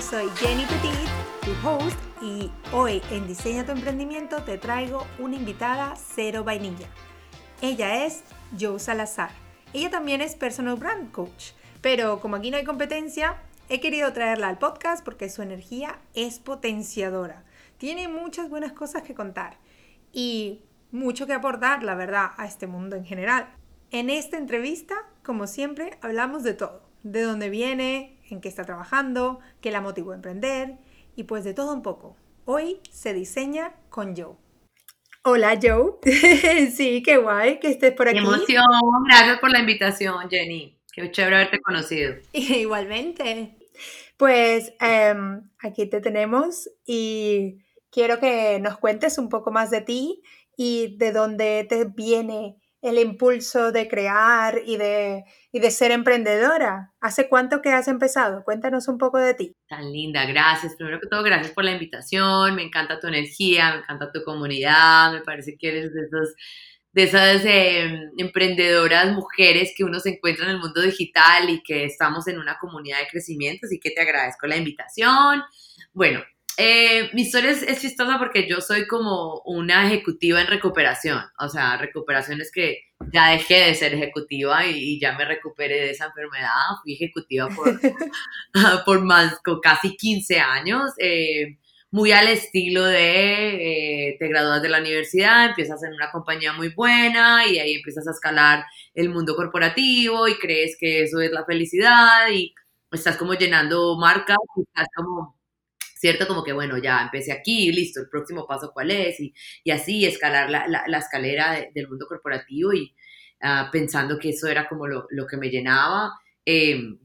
Soy Jenny Petit, tu host, y hoy en Diseña tu Emprendimiento te traigo una invitada cero vainilla. Ella es Joe Salazar. Ella también es personal brand coach, pero como aquí no hay competencia, he querido traerla al podcast porque su energía es potenciadora. Tiene muchas buenas cosas que contar y mucho que aportar, la verdad, a este mundo en general. En esta entrevista, como siempre, hablamos de todo. De dónde viene, en qué está trabajando, qué la motivó a emprender y pues de todo un poco. Hoy se diseña con Joe. Hola Joe, sí, qué guay que estés por aquí. Qué emoción, gracias por la invitación Jenny, qué chévere haberte conocido. Igualmente. Pues em, aquí te tenemos y quiero que nos cuentes un poco más de ti y de dónde te viene el impulso de crear y de, y de ser emprendedora. ¿Hace cuánto que has empezado? Cuéntanos un poco de ti. Tan linda, gracias. Primero que todo, gracias por la invitación. Me encanta tu energía, me encanta tu comunidad. Me parece que eres de esos de esas em, emprendedoras mujeres que uno se encuentra en el mundo digital y que estamos en una comunidad de crecimiento, así que te agradezco la invitación. Bueno, eh, mi historia es, chistosa porque yo soy como una ejecutiva en recuperación. O sea, recuperación es que ya dejé de ser ejecutiva y, ya me recuperé de esa enfermedad. Fui ejecutiva por, por más, casi 15 años. Eh, muy al estilo de eh, te gradúas de la universidad, empiezas en una compañía muy buena y ahí empiezas a escalar el mundo corporativo y crees que eso es la felicidad y estás como llenando marcas y estás como ¿cierto? Como que, bueno, ya empecé aquí, listo, el próximo paso cuál es, y, y así escalar la, la, escalera del mundo corporativo y ah, pensando que eso era como lo, lo que me llenaba. Em,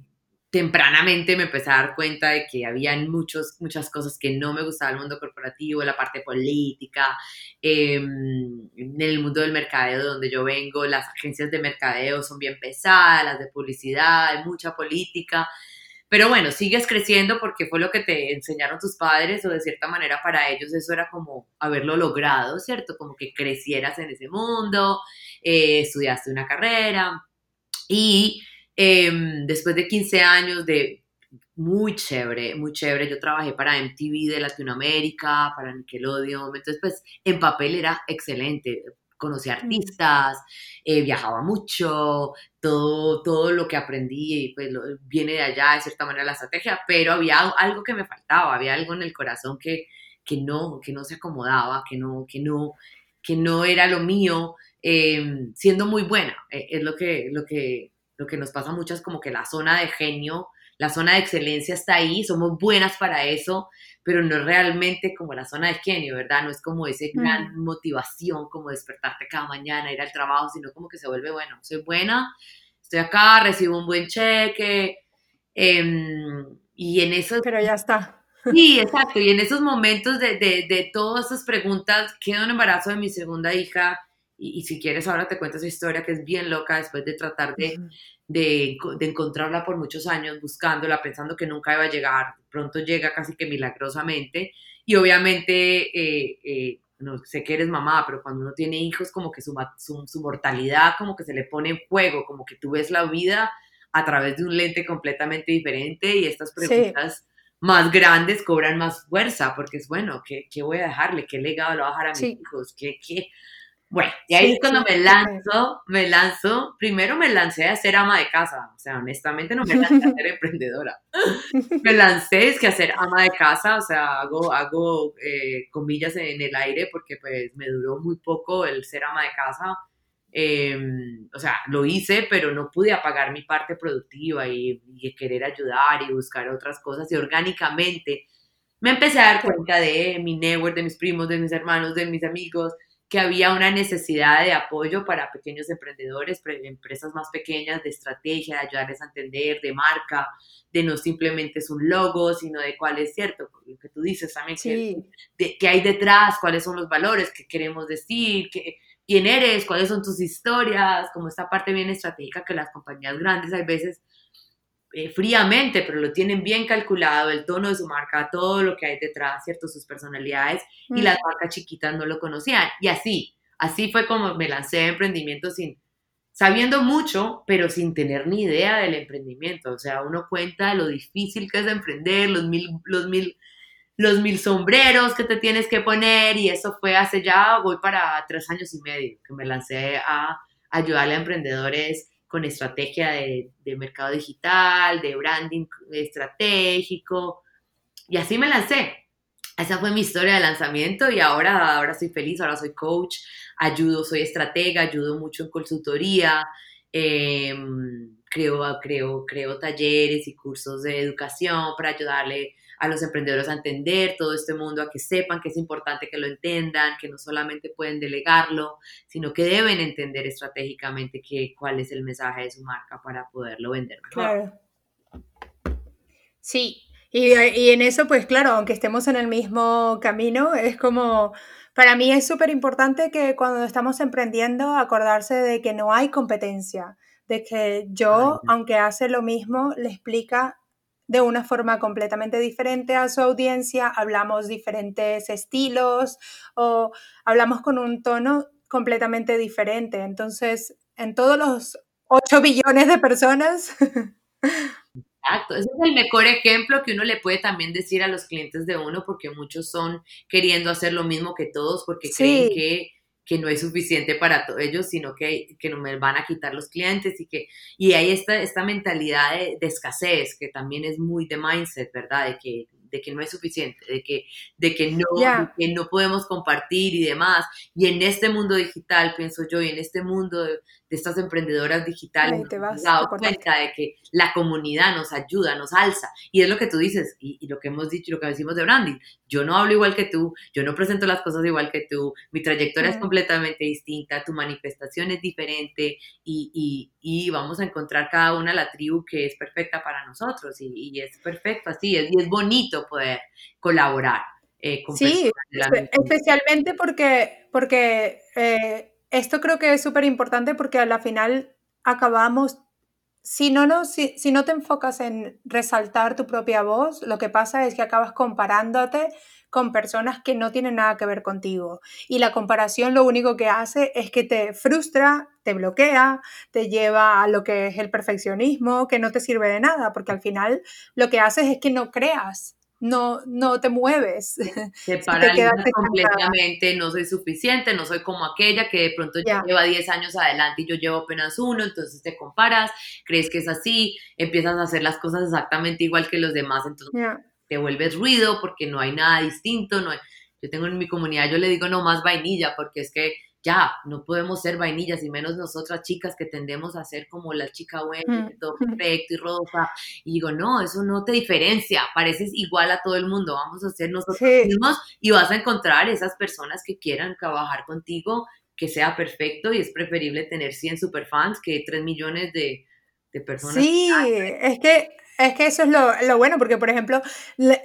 tempranamente me empecé a dar cuenta de que había muchos, muchas cosas que no me gustaba el mundo corporativo, la parte política, em, en el mundo del mercadeo donde yo vengo, las agencias de mercadeo son bien pesadas, las de publicidad, hay mucha política. Pero bueno, sigues creciendo porque fue lo que te enseñaron tus padres o de cierta manera para ellos eso era como haberlo logrado, ¿cierto? Como que crecieras en ese mundo, eh, estudiaste una carrera y em, después de 15 años de muy chévere, muy chévere. Yo trabajé para MTV de Latinoamérica, para Nickelodeon, entonces pues en papel era excelente conocí artistas, eh, viajaba mucho, todo, todo lo que aprendí pues, viene de allá, de cierta manera, la estrategia, pero había algo que me faltaba, había algo en el corazón que, que, no, que no se acomodaba, que no, que no, que no era lo mío, em, siendo muy buena. E, es lo que, lo, que, lo que nos pasa muchas, como que la zona de genio, la zona de excelencia está ahí, somos buenas para eso, pero no es realmente como la zona de genio, ¿verdad? No es como esa gran motivación, como despertarte cada mañana, ir al trabajo, sino como que se vuelve, bueno, soy buena, estoy acá, recibo un buen cheque, em, y en eso... Pero ya está. Sí, exacto, y en esos momentos de, de, de todas esas preguntas, quedo en embarazo de mi segunda hija, y, si quieres ahora te cuento esa historia que es bien loca después de tratar de, de, encontrarla por muchos años buscándola, pensando que nunca iba a llegar, pronto llega casi que milagrosamente y obviamente eh, eh, no sé que eres mamá, pero cuando uno tiene hijos como que su, su, mortalidad como que se le pone en juego, como que tú ves la vida a través de un lente completamente diferente y estas preguntas más grandes cobran más fuerza porque es bueno, ¿qué, qué voy a dejarle? ¿Qué legado le voy a dejar a mis hijos? ¿Qué, qué? Bueno, y ahí es cuando me lanzo, me lanzo, primero me lancé a ser ama de casa, o sea, honestamente no me lancé a ser emprendedora. me lancé es que a ser ama de casa, o sea, hago, hago eh, comillas en el aire porque pues me duró muy poco el ser ama de casa. Em, o sea, lo hice, pero no pude apagar mi parte productiva y, y querer ayudar y buscar otras cosas. Y orgánicamente me empecé a dar cuenta de mi network, de mis primos, de mis hermanos, de mis amigos, que había una necesidad de apoyo para pequeños emprendedores, empresas más pequeñas, de estrategia, de ayudarles a entender, de marca, de no simplemente es un logo, sino de cuál es cierto, lo que tú dices también, que, hay detrás, cuáles son los valores que queremos decir, que, quién eres, cuáles son tus historias, como esta parte bien estratégica que las compañías grandes a veces eh, fríamente, pero lo tienen bien calculado, el tono de su marca, todo lo que hay detrás, ¿cierto? Sus personalidades, y las marcas chiquitas no lo conocían. Y así, así fue como me lancé a emprendimiento sin, sabiendo mucho, pero sin tener ni idea del emprendimiento. O sea, uno cuenta lo difícil que es emprender, los mil, los mil, los mil sombreros que te tienes que poner y eso fue hace ya, voy para tres años y medio, que me lancé a ayudarle a emprendedores con estrategia de, mercado digital, de branding estratégico, y así me lancé. Esa fue mi historia de lanzamiento y ahora, ahora soy feliz, ahora soy coach, ayudo, soy estratega, ayudo mucho en consultoría, em, creo, creo, creo talleres y cursos de educación para ayudarle a los emprendedores a entender todo este mundo, a que sepan que es importante que lo entiendan, que no solamente pueden delegarlo, sino que deben entender estratégicamente que, cuál es el mensaje de su marca para poderlo vender mejor. Claro. Sí, y, y, en eso, pues claro, aunque estemos en el mismo camino, es como, para mí es súper importante que cuando estamos emprendiendo, acordarse de que no hay competencia, de que yo, aunque hace lo mismo, le explica de una forma completamente diferente a su audiencia, hablamos diferentes estilos o hablamos con un tono completamente diferente. Entonces, en todos los 8 billones de personas Exacto, ese es el mejor ejemplo que uno le puede también decir a los clientes de uno, porque muchos son queriendo hacer lo mismo que todos, porque creen que, que, no es suficiente para ellos, sino que, que no me van a quitar los clientes y que y hay esta, esta mentalidad de, de escasez, que también es muy de mindset, ¿verdad? De que de que no es suficiente, de que, de que, no, que no podemos compartir y demás. Y en este mundo digital, pienso yo, y en este mundo de, estas emprendedoras digitales, te vas, dado cuenta de que la comunidad nos ayuda, nos alza. Y es lo que tú dices, y, lo que hemos dicho, lo que decimos de branding. Yo no hablo igual que tú, yo no presento las cosas igual que tú, mi trayectoria es completamente distinta, tu manifestación es diferente y, y, vamos a encontrar cada una la tribu que es perfecta para nosotros y, es perfecto así, es, y es bonito poder colaborar. Eh, con sí, especialmente porque, porque eh, esto creo que es súper importante porque a la final acabamos, si no, no, si, si, no te enfocas en resaltar tu propia voz, lo que pasa es que acabas comparándote con personas que no tienen nada que ver contigo. Y la comparación lo único que hace es que te frustra, te bloquea, te lleva a lo que es el perfeccionismo, que no te sirve de nada, porque al final lo que haces es que no creas no, no te mueves. Te paralizas completamente, no soy suficiente, no soy como aquella que de pronto lleva 10 años adelante y yo llevo apenas uno, entonces te comparas, crees que es así, empiezas a hacer las cosas exactamente igual que los demás, entonces te vuelves ruido porque no hay nada distinto, no yo tengo en mi comunidad, yo le digo no más vainilla porque es que ya, no podemos ser vainillas y menos nosotras chicas que tendemos a ser como la chica buena, todo perfecto y rosa. Y digo, no, eso no te diferencia, pareces igual a todo el mundo, vamos a ser nosotros mismos y vas a encontrar esas personas que quieran trabajar contigo, que sea perfecto y es preferible tener 100 superfans que 3 millones de, de personas. Sí, es que es que eso es lo, lo, bueno, porque por ejemplo,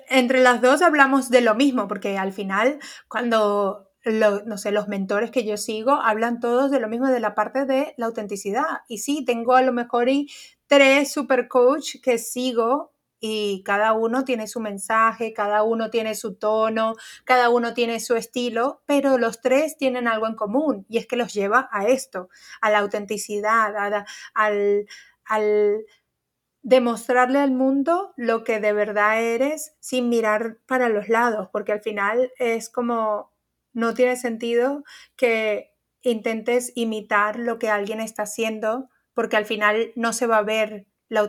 entre las dos hablamos de lo mismo, porque al final, cuando no sé, los mentores que yo sigo hablan todos de lo mismo, de la parte de la autenticidad. Y sí, tengo a lo mejor y tres super coach que sigo y cada uno tiene su mensaje, cada uno tiene su tono, cada uno tiene su estilo, pero los tres tienen algo en común y es que los lleva a esto, a la autenticidad, al, al demostrarle al mundo lo que de verdad eres sin mirar para los lados, porque al final es como no tiene sentido que intentes imitar lo que alguien está haciendo porque al final no se va a ver la,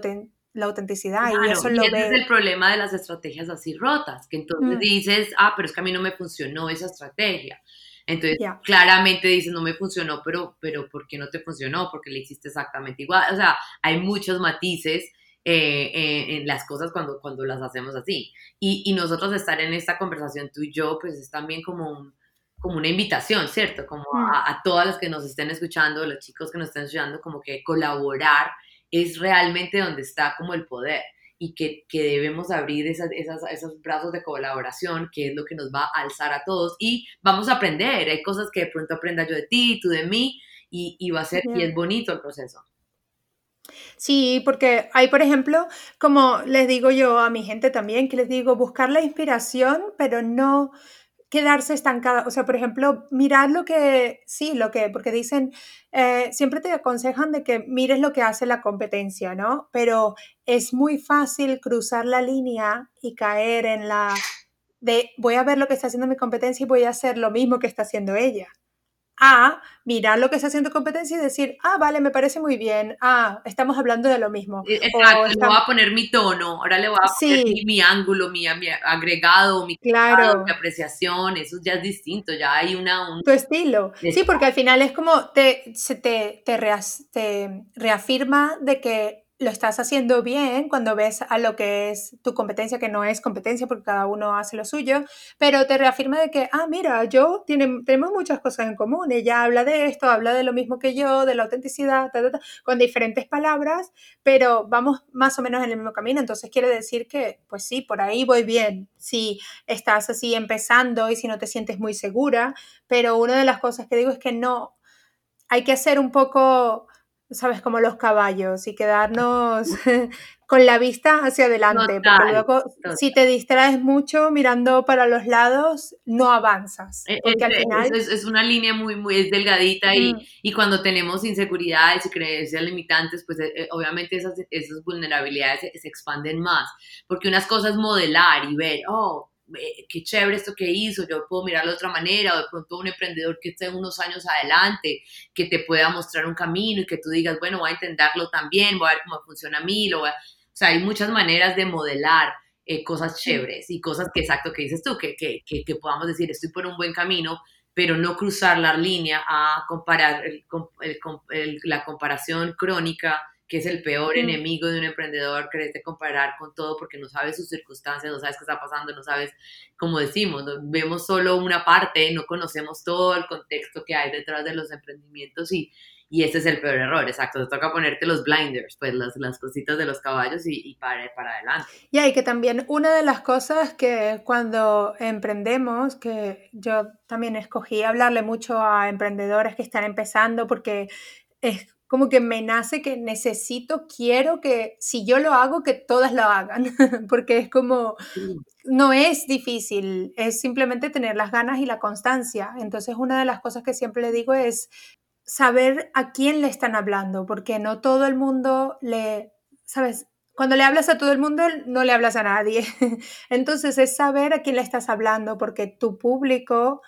autenticidad y eso lo ese es el problema de las estrategias así rotas, que entonces mm. dices, ah, pero es que a mí no me funcionó esa estrategia. Entonces, claramente dices, no me funcionó, pero, pero ¿por qué no te funcionó? Porque le hiciste exactamente igual. O sea, hay muchos matices eh, eh, en las cosas cuando, cuando las hacemos así. Y, y, nosotros estar en esta conversación tú y yo, pues es también como un, como una invitación, ¿cierto? Como mm. a, todas las que nos estén escuchando, los chicos que nos estén escuchando, como que colaborar es realmente donde está como el poder y que, que debemos abrir esas, esas, esos brazos de colaboración, que es lo que nos va a alzar a todos y vamos a aprender. Hay cosas que de pronto aprenda yo de ti, tú de mí, y, y va a ser, y es bonito el proceso. Sí, porque hay, por ejemplo, como les digo yo a mi gente también, que les digo, buscar la inspiración, pero no quedarse estancada. O sea, por ejemplo, mirar lo que, sí, lo que, porque dicen, eh, siempre te aconsejan de que mires lo que hace la competencia, ¿no? Pero es muy fácil cruzar la línea y caer en la de voy a ver lo que está haciendo mi competencia y voy a hacer lo mismo que está haciendo ella a mirar lo que está haciendo competencia y decir, ah, vale, me parece muy bien, ah, estamos hablando de lo mismo. E, exacto, le voy a poner mi tono, ahora le voy a poner mi, ángulo, mi, agregado, mi, claro. mi apreciación, eso ya es distinto, ya hay una... Un... Tu estilo. Sí, porque al final es como te, se te, te, te reafirma de que lo estás haciendo bien cuando ves a lo que es tu competencia, que no es competencia porque cada uno hace lo suyo, pero te reafirma de que, ah, mira, yo tenemos muchas cosas en común. Ella habla de esto, habla de lo mismo que yo, de la autenticidad, con diferentes palabras, pero vamos más o menos en el mismo camino. Entonces quiere decir que, pues sí, por ahí voy bien. Si estás así empezando y si no te sientes muy segura, pero una de las cosas que digo es que no, hay que hacer un poco sabes, como los caballos y quedarnos con la vista hacia adelante, porque luego si te distraes mucho mirando para los lados, no avanzas. E, porque al final... Es, una línea muy, muy delgadita y, y, cuando tenemos inseguridades y creencias limitantes, pues eh, eh, obviamente esas, esas vulnerabilidades se, se expanden más, porque unas cosas modelar y ver, oh, eh, qué chévere esto que hizo, yo puedo mirarlo de otra manera, o de pronto un emprendedor que esté unos años adelante, que te pueda mostrar un camino y que tú digas, bueno, voy a intentarlo también, voy a ver cómo funciona a mí, lo o sea, hay muchas maneras de modelar eh, cosas chéveres y cosas que exacto que dices tú, que, que, que, podamos decir, estoy por un buen camino, pero no cruzar la línea a comparar la comparación crónica que es el peor enemigo de un emprendedor, quererte comparar con todo porque no sabes sus circunstancias, no sabes qué está pasando, no sabes, como decimos, vemos solo una parte, no conocemos todo el contexto que hay detrás de los emprendimientos y, y ese es el peor error, exacto, te toca ponerte los blinders, pues las, las cositas de los caballos y, y para, para adelante. Y hay que también una de las cosas que cuando emprendemos, que yo también escogí hablarle mucho a emprendedores que están empezando porque es como que me nace que necesito, quiero que si yo lo hago, que todas lo hagan, porque es como, no es difícil, es simplemente tener las ganas y la constancia. Entonces, una de las cosas que siempre le digo es saber a quién le están hablando, porque no todo el mundo le, ¿sabes? Cuando le hablas a todo el mundo, no le hablas a nadie. Entonces, es saber a quién le estás hablando, porque tu público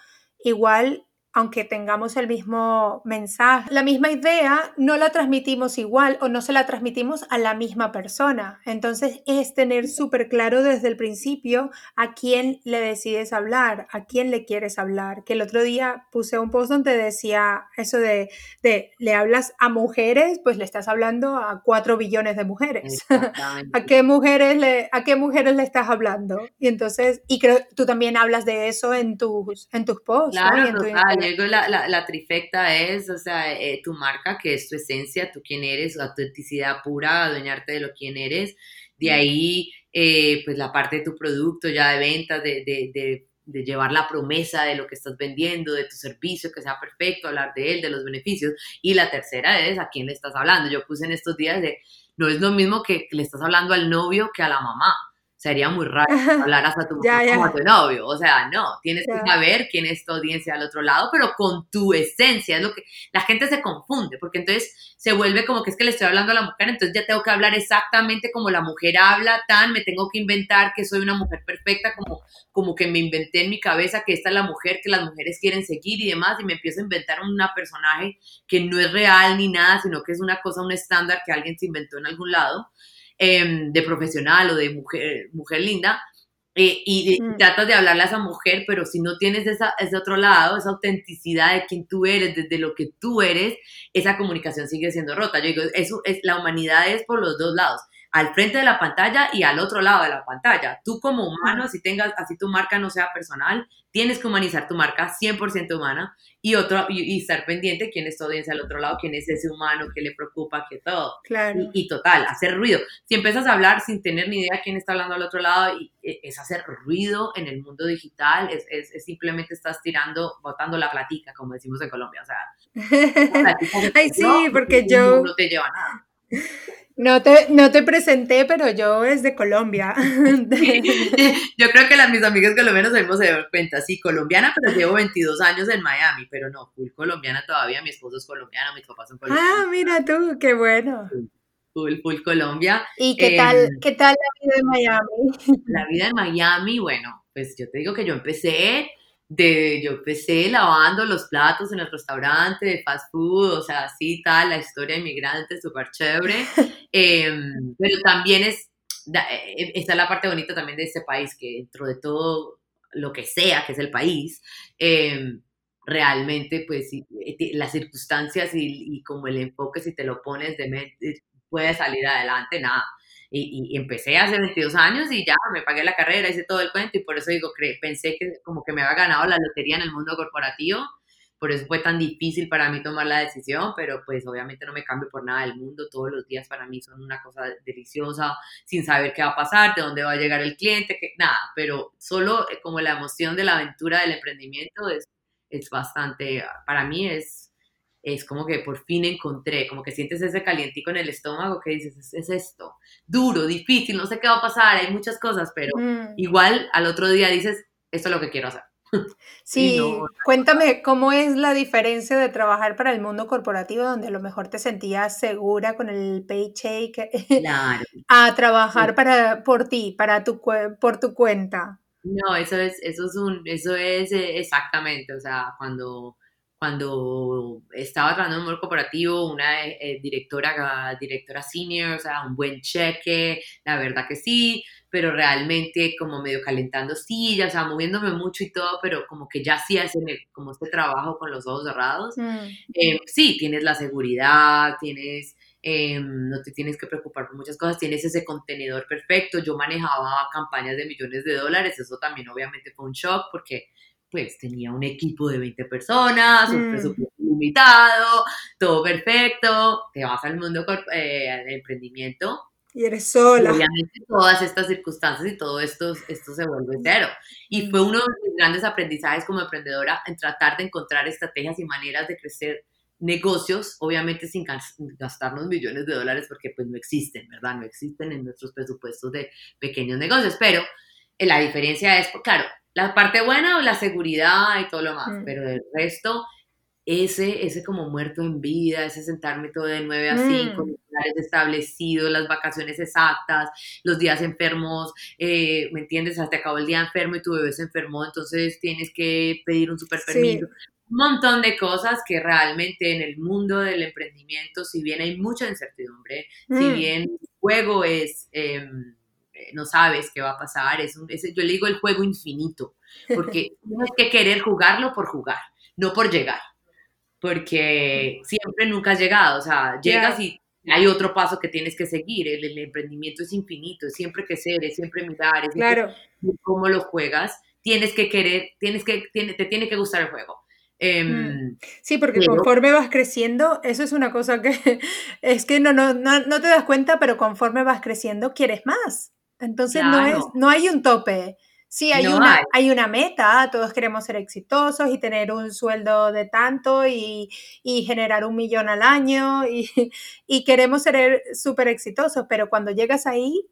igual aunque tengamos el mismo mensaje, la misma idea, no la transmitimos igual o no se la transmitimos a la misma persona. Entonces es tener súper claro desde el principio a quién le decides hablar, a quién le quieres hablar. Que el otro día puse un post donde decía eso de, de le hablas a mujeres, pues le estás hablando a cuatro billones de mujeres. ¿A qué mujeres le, a qué mujeres le estás hablando? Y entonces, y creo tú también hablas de eso en tus, en tus posts. Claro, la, la, trifecta es, o sea, eh, tu marca, que es tu esencia, tú quién eres, la autenticidad pura, adueñarte de lo quién eres. De ahí, eh, pues la parte de tu producto ya de ventas, de, de, de, de, llevar la promesa de lo que estás vendiendo, de tu servicio, que sea perfecto, hablar de él, de los beneficios. Y la tercera es a quién le estás hablando. Yo puse en estos días de, no es lo mismo que le estás hablando al novio que a la mamá sería muy raro hablar hasta tu, como tu novio. O sea, no, tienes que saber quién es tu audiencia al otro lado, pero con tu esencia. Es lo que la gente se confunde, porque entonces se vuelve como que es que le estoy hablando a la mujer, entonces ya tengo que hablar exactamente como la mujer habla, tan, me tengo que inventar que soy una mujer perfecta, como, como que me inventé en mi cabeza que esta es la mujer que las mujeres quieren seguir y demás, y me empiezo a inventar una personaje que no es real ni nada, sino que es una cosa, un estándar que alguien se inventó en algún lado. Em, de profesional o de mujer, mujer linda, eh, y, mm. tratas de hablarle a esa mujer, pero si no tienes esa, ese otro lado, esa autenticidad de quién tú eres, desde lo que tú eres, esa comunicación sigue siendo rota. Yo digo, eso es, la humanidad es por los dos lados al frente de la pantalla y al otro lado de la pantalla. Tú como humano, así tengas, así tu marca no sea personal, tienes que humanizar tu marca 100% humana y otro y, estar pendiente quién es tu audiencia al otro lado, quién es ese humano que le preocupa, que todo. Claro. Y, total, hacer ruido. Si empiezas a hablar sin tener ni idea quién está hablando al otro lado, y, e, es hacer ruido en el mundo digital, es, es, simplemente estás tirando, botando la platica, como decimos en Colombia. O sea, Ay, sí, porque yo... No te lleva nada. No te, no te presenté, pero yo es de Colombia. yo creo que las, mis amigas colombianas hemos dar cuenta, sí, colombiana, pero llevo 22 años en Miami, pero no, full colombiana todavía, mi esposo es colombiano, mis papás son colombianos. Ah, mira tú, qué bueno. Full, full Colombia. ¿Y qué, tal, em, qué tal la vida en Miami? La vida en Miami, bueno, pues yo te digo que yo empecé de, yo empecé lavando los platos en el restaurante de fast food, o sea, así tal, la historia inmigrante, súper chévere, em, pero también es, eh, está la parte bonita también de este país, que dentro de todo lo que sea que es el país, em, realmente pues eh, las circunstancias y, como el enfoque si te lo pones de mente, puede salir adelante, nada y, empecé hace 22 años y ya me pagué la carrera, hice todo el cuento y por eso digo, pensé que como que me había ganado la lotería en el mundo corporativo, por eso fue tan difícil para mí tomar la decisión, pero pues obviamente no me cambio por nada del mundo, todos los días para mí son una cosa deliciosa, sin saber qué va a pasar, de dónde va a llegar el cliente, que, nada, pero solo eh, como la emoción de la aventura del emprendimiento es, es bastante, para mí es es como que por fin encontré, como que sientes ese calientico en el estómago que dices, es, esto, duro, difícil, no sé qué va a pasar, hay muchas cosas, pero mm. igual al otro día dices, esto es lo que quiero hacer. Sí, cuéntame cómo es la diferencia de trabajar para el mundo corporativo donde a lo mejor te sentías segura con el paycheck claro. a trabajar para por ti, para tu por tu cuenta. No, eso es eso es un eso es eh, exactamente, o sea, cuando cuando estaba trabajando en un corporativo, una eh, directora, directora senior, o sea, un buen cheque, la verdad que sí, pero realmente como medio calentando sillas, o sea, moviéndome mucho y todo, pero como que ya sí hacen como este trabajo con los ojos cerrados. Mm. Eh, sí, tienes la seguridad, tienes... Eh, no te tienes que preocupar por muchas cosas, tienes ese contenedor perfecto, yo manejaba campañas de millones de dólares, eso también obviamente fue un shock porque pues tenía un equipo de 20 personas, un mm. presupuesto limitado, todo perfecto, te vas al mundo eh, de emprendimiento. Y eres sola. obviamente todas estas circunstancias y todo esto, esto se vuelve cero. Y fue uno de mis grandes aprendizajes como emprendedora en tratar de encontrar estrategias y maneras de crecer negocios, obviamente sin gastarnos millones de dólares porque pues no existen, ¿verdad? No existen en nuestros presupuestos de pequeños negocios, pero eh, la diferencia es, claro, la parte buena o la seguridad y todo lo más, mm. pero del resto, ese, ese como muerto en vida, ese sentarme todo de 9 a 5, mm. establecidos, las vacaciones exactas, los días enfermos, eh, ¿me entiendes? Hasta acabó el día enfermo y tu bebé se enfermó, entonces tienes que pedir un super permiso. Un montón de cosas que realmente en el mundo del emprendimiento, si bien hay mucha incertidumbre, si mm. bien el juego es... Em, no sabes qué va a pasar. Es un, yo le digo el juego infinito, porque tienes que querer jugarlo por jugar, no por llegar, porque siempre nunca has llegado, o sea, llegas y hay otro paso que tienes que seguir, el, emprendimiento es infinito, es siempre que ser, es siempre mirar, es claro. cómo lo juegas, tienes que querer, tienes que, te tiene que gustar el juego. Em, mm. sí, porque conforme vas creciendo, eso es una cosa que es que no, no, no, no, te das cuenta, pero conforme vas creciendo, quieres más. Entonces no, es, no hay un tope. Sí, hay, una, hay. una meta, todos queremos ser exitosos y tener un sueldo de tanto y, generar un millón al año y, queremos ser súper exitosos, pero cuando llegas ahí,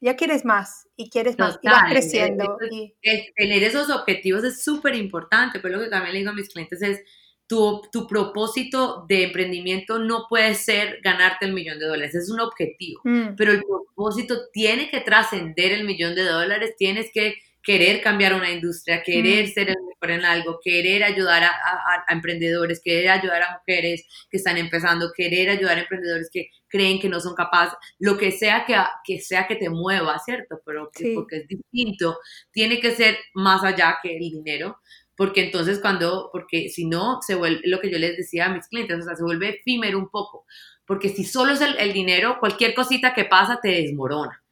ya quieres más y quieres más y vas creciendo. tener esos objetivos es súper importante, pero lo que también le digo a mis clientes es, tu, propósito de emprendimiento no puede ser ganarte el millón de dólares, es un objetivo, mm. pero el propósito tiene que trascender el millón de dólares, tienes que querer cambiar una industria, querer mm. ser el mejor en algo, querer ayudar a, emprendedores, querer ayudar a mujeres que están empezando, querer ayudar a emprendedores que creen que no son capaces, lo que sea que, que sea que te mueva, ¿cierto? Pero porque es distinto, tiene que ser más allá que el dinero, porque entonces cuando, porque si no, se vuelve lo que yo les decía a mis clientes, o sea, se vuelve efímero un poco, porque si solo es el, dinero, cualquier cosita que pasa te desmorona.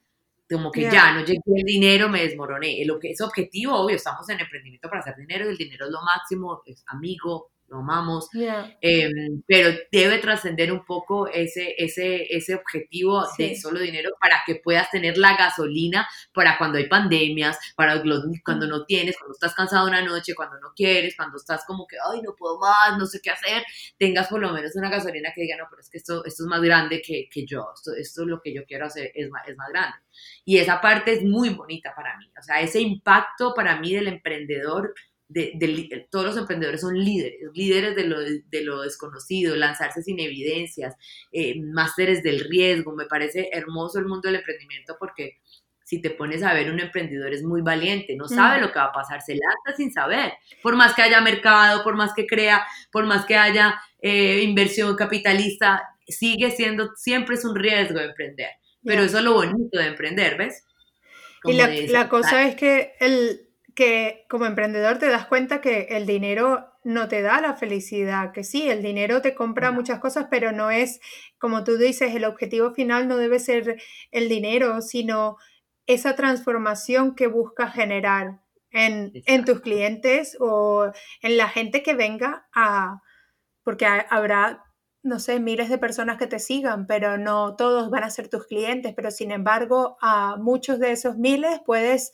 Como que ya, no llegué el dinero, me desmoroné. Lo que es objetivo, obvio, estamos en emprendimiento para hacer dinero y el dinero es lo máximo, es amigo, lo amamos, em, pero debe trascender un poco ese, ese, ese objetivo de solo dinero para que puedas tener la gasolina para cuando hay pandemias, para cuando no tienes, cuando estás cansado una noche, cuando no quieres, cuando estás como que, ay, no puedo más, no sé qué hacer, tengas por lo menos una gasolina que diga, no, pero es que esto, esto es más grande que, que yo, esto, esto es lo que yo quiero hacer, es más, es más grande. Y esa parte es muy bonita para mí, o sea, ese impacto para mí del emprendedor de, todos los emprendedores son líderes, líderes de lo, de lo desconocido, lanzarse sin evidencias, eh, másteres del riesgo. Me parece hermoso el mundo del emprendimiento porque si te pones a ver un emprendedor es muy valiente, no sabe mm. lo que va a pasar, se lanza sin saber, por más que haya mercado, por más que crea, por más que haya eh, inversión capitalista, sigue siendo, siempre es un riesgo de emprender, pero eso es lo bonito de emprender, ¿ves? y la, la cosa es que el, que como emprendedor te das cuenta que el dinero no te da la felicidad, que sí, el dinero te compra muchas cosas, pero no es, como tú dices, el objetivo final no debe ser el dinero, sino esa transformación que buscas generar en, en tus clientes o en la gente que venga a, porque habrá no sé, miles de personas que te sigan, pero no todos van a ser tus clientes, pero sin embargo, a muchos de esos miles puedes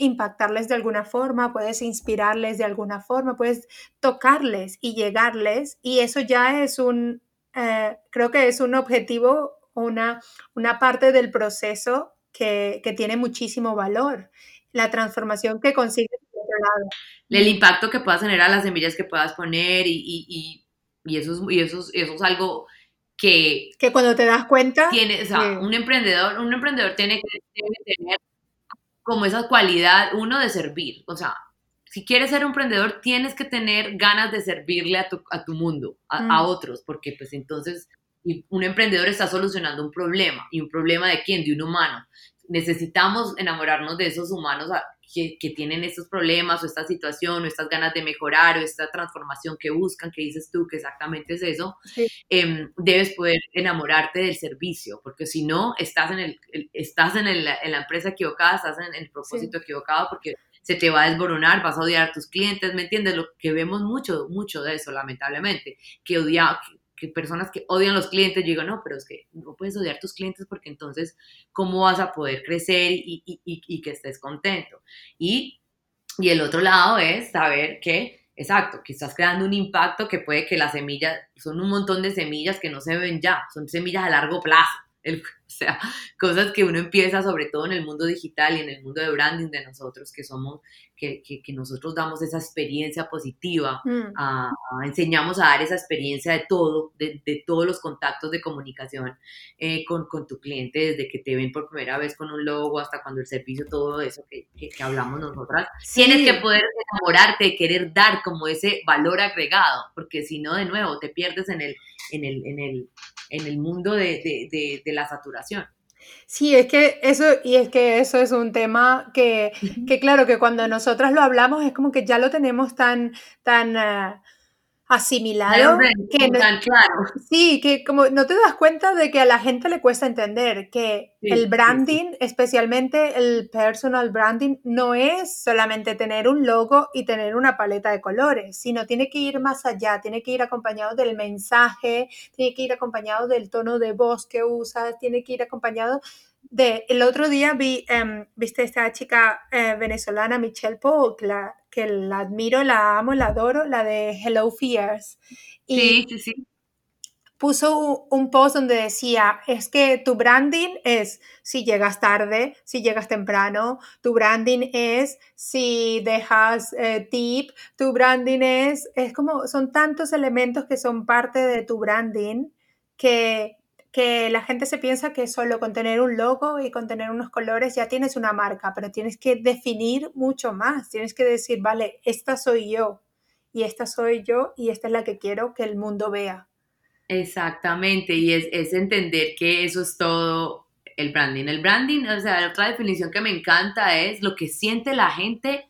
impactarles de alguna forma, puedes inspirarles de alguna forma, puedes tocarles y llegarles y eso ya es un, eh, creo que es un objetivo, una, una parte del proceso que, tiene muchísimo valor, la transformación que consigues. El impacto que puedas tener a las semillas que puedas poner y, eso, es, y eso, eso es algo que... Que cuando te das cuenta... Tiene, o sea, un emprendedor, un emprendedor tiene que tener como esa cualidad, uno, de servir. O sea, si quieres ser un emprendedor, tienes que tener ganas de servirle a tu, a tu mundo, a, mm. otros, porque pues entonces un emprendedor está solucionando un problema. ¿Y un problema de quién? De un humano. Necesitamos enamorarnos de esos humanos que, que, tienen estos problemas o esta situación o estas ganas de mejorar o esta transformación que buscan, que dices tú que exactamente es eso, em, debes poder enamorarte del servicio, porque si no, estás en, el, estás en, el, en, la empresa equivocada, estás en el propósito equivocado, porque se te va a desboronar, vas a odiar a tus clientes, ¿me entiendes? Lo que vemos mucho, mucho de eso, lamentablemente, que odia, que personas que odian los clientes, yo digo, no, pero es que no puedes odiar tus clientes porque entonces, ¿cómo vas a poder crecer y, y, y, que estés contento? Y, y el otro lado es saber que, exacto, que estás creando un impacto que puede que las semillas, son un montón de semillas que no se ven ya, son semillas a largo plazo. El, o sea, cosas que uno empieza sobre todo en el mundo digital y en el mundo de branding de nosotros, que somos que, nosotros damos esa experiencia positiva, mm. enseñamos a dar esa experiencia de todo, de, todos los contactos de comunicación eh, con, tu cliente, desde que te ven por primera vez con un logo hasta cuando el servicio, todo eso que, hablamos nosotras. Tienes que poder enamorarte, querer dar como ese valor agregado, porque si no, de nuevo, te pierdes en el, en el, en el, en el mundo de la saturación. Sí, es que eso, y es que eso es un tema que, que claro, que cuando nosotras lo hablamos es como que ya lo tenemos tan, tan, eh, asimilado que claro. sí que como no te das cuenta de que a la gente le cuesta entender que el branding especialmente el personal branding no es solamente tener un logo y tener una paleta de colores sino tiene que ir más allá tiene que ir acompañado del mensaje tiene que ir acompañado del tono de voz que usas tiene que ir acompañado de el otro día vi um, viste esta chica eh, venezolana Michelle Polk la que la admiro, la amo, la adoro, la de Hello Fears. Y sí, sí, sí. Puso un post donde decía, es que tu branding es si llegas tarde, si llegas temprano, tu branding es si dejas eh, tip, tu branding es, es como, son tantos elementos que son parte de tu branding que que la gente se piensa que solo con tener un logo y con tener unos colores ya tienes una marca, pero tienes que definir mucho más, tienes que decir, vale, esta soy yo y esta soy yo y esta es la que quiero que el mundo vea. Exactamente, y es, entender que eso es todo el branding. El branding, o sea, otra definición que me encanta es lo que siente la gente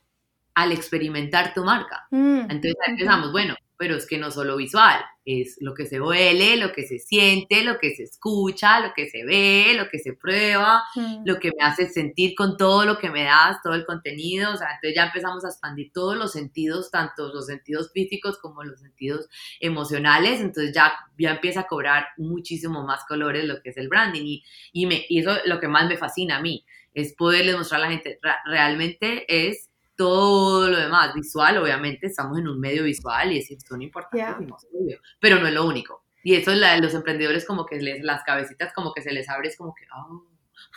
al experimentar tu marca. Mm, Entonces empezamos, bueno, pero es que no solo visual, es lo que se huele, lo que se siente, lo que se escucha, lo que se ve, lo que se prueba, mm. lo que me hace sentir con todo lo que me das, todo el contenido, o sea, entonces ya empezamos a expandir todos los sentidos, tanto los sentidos físicos como los sentidos emocionales, entonces ya, ya empieza a cobrar muchísimo más colores lo que es el branding y, y, me, y eso es lo que más me fascina a mí, es poderle mostrar a la gente, realmente es todo lo demás, visual, obviamente, estamos en un medio visual y es, son importantes, pero no es lo único. Y eso la, los emprendedores como que les, las cabecitas como que se les abre, es como que, oh,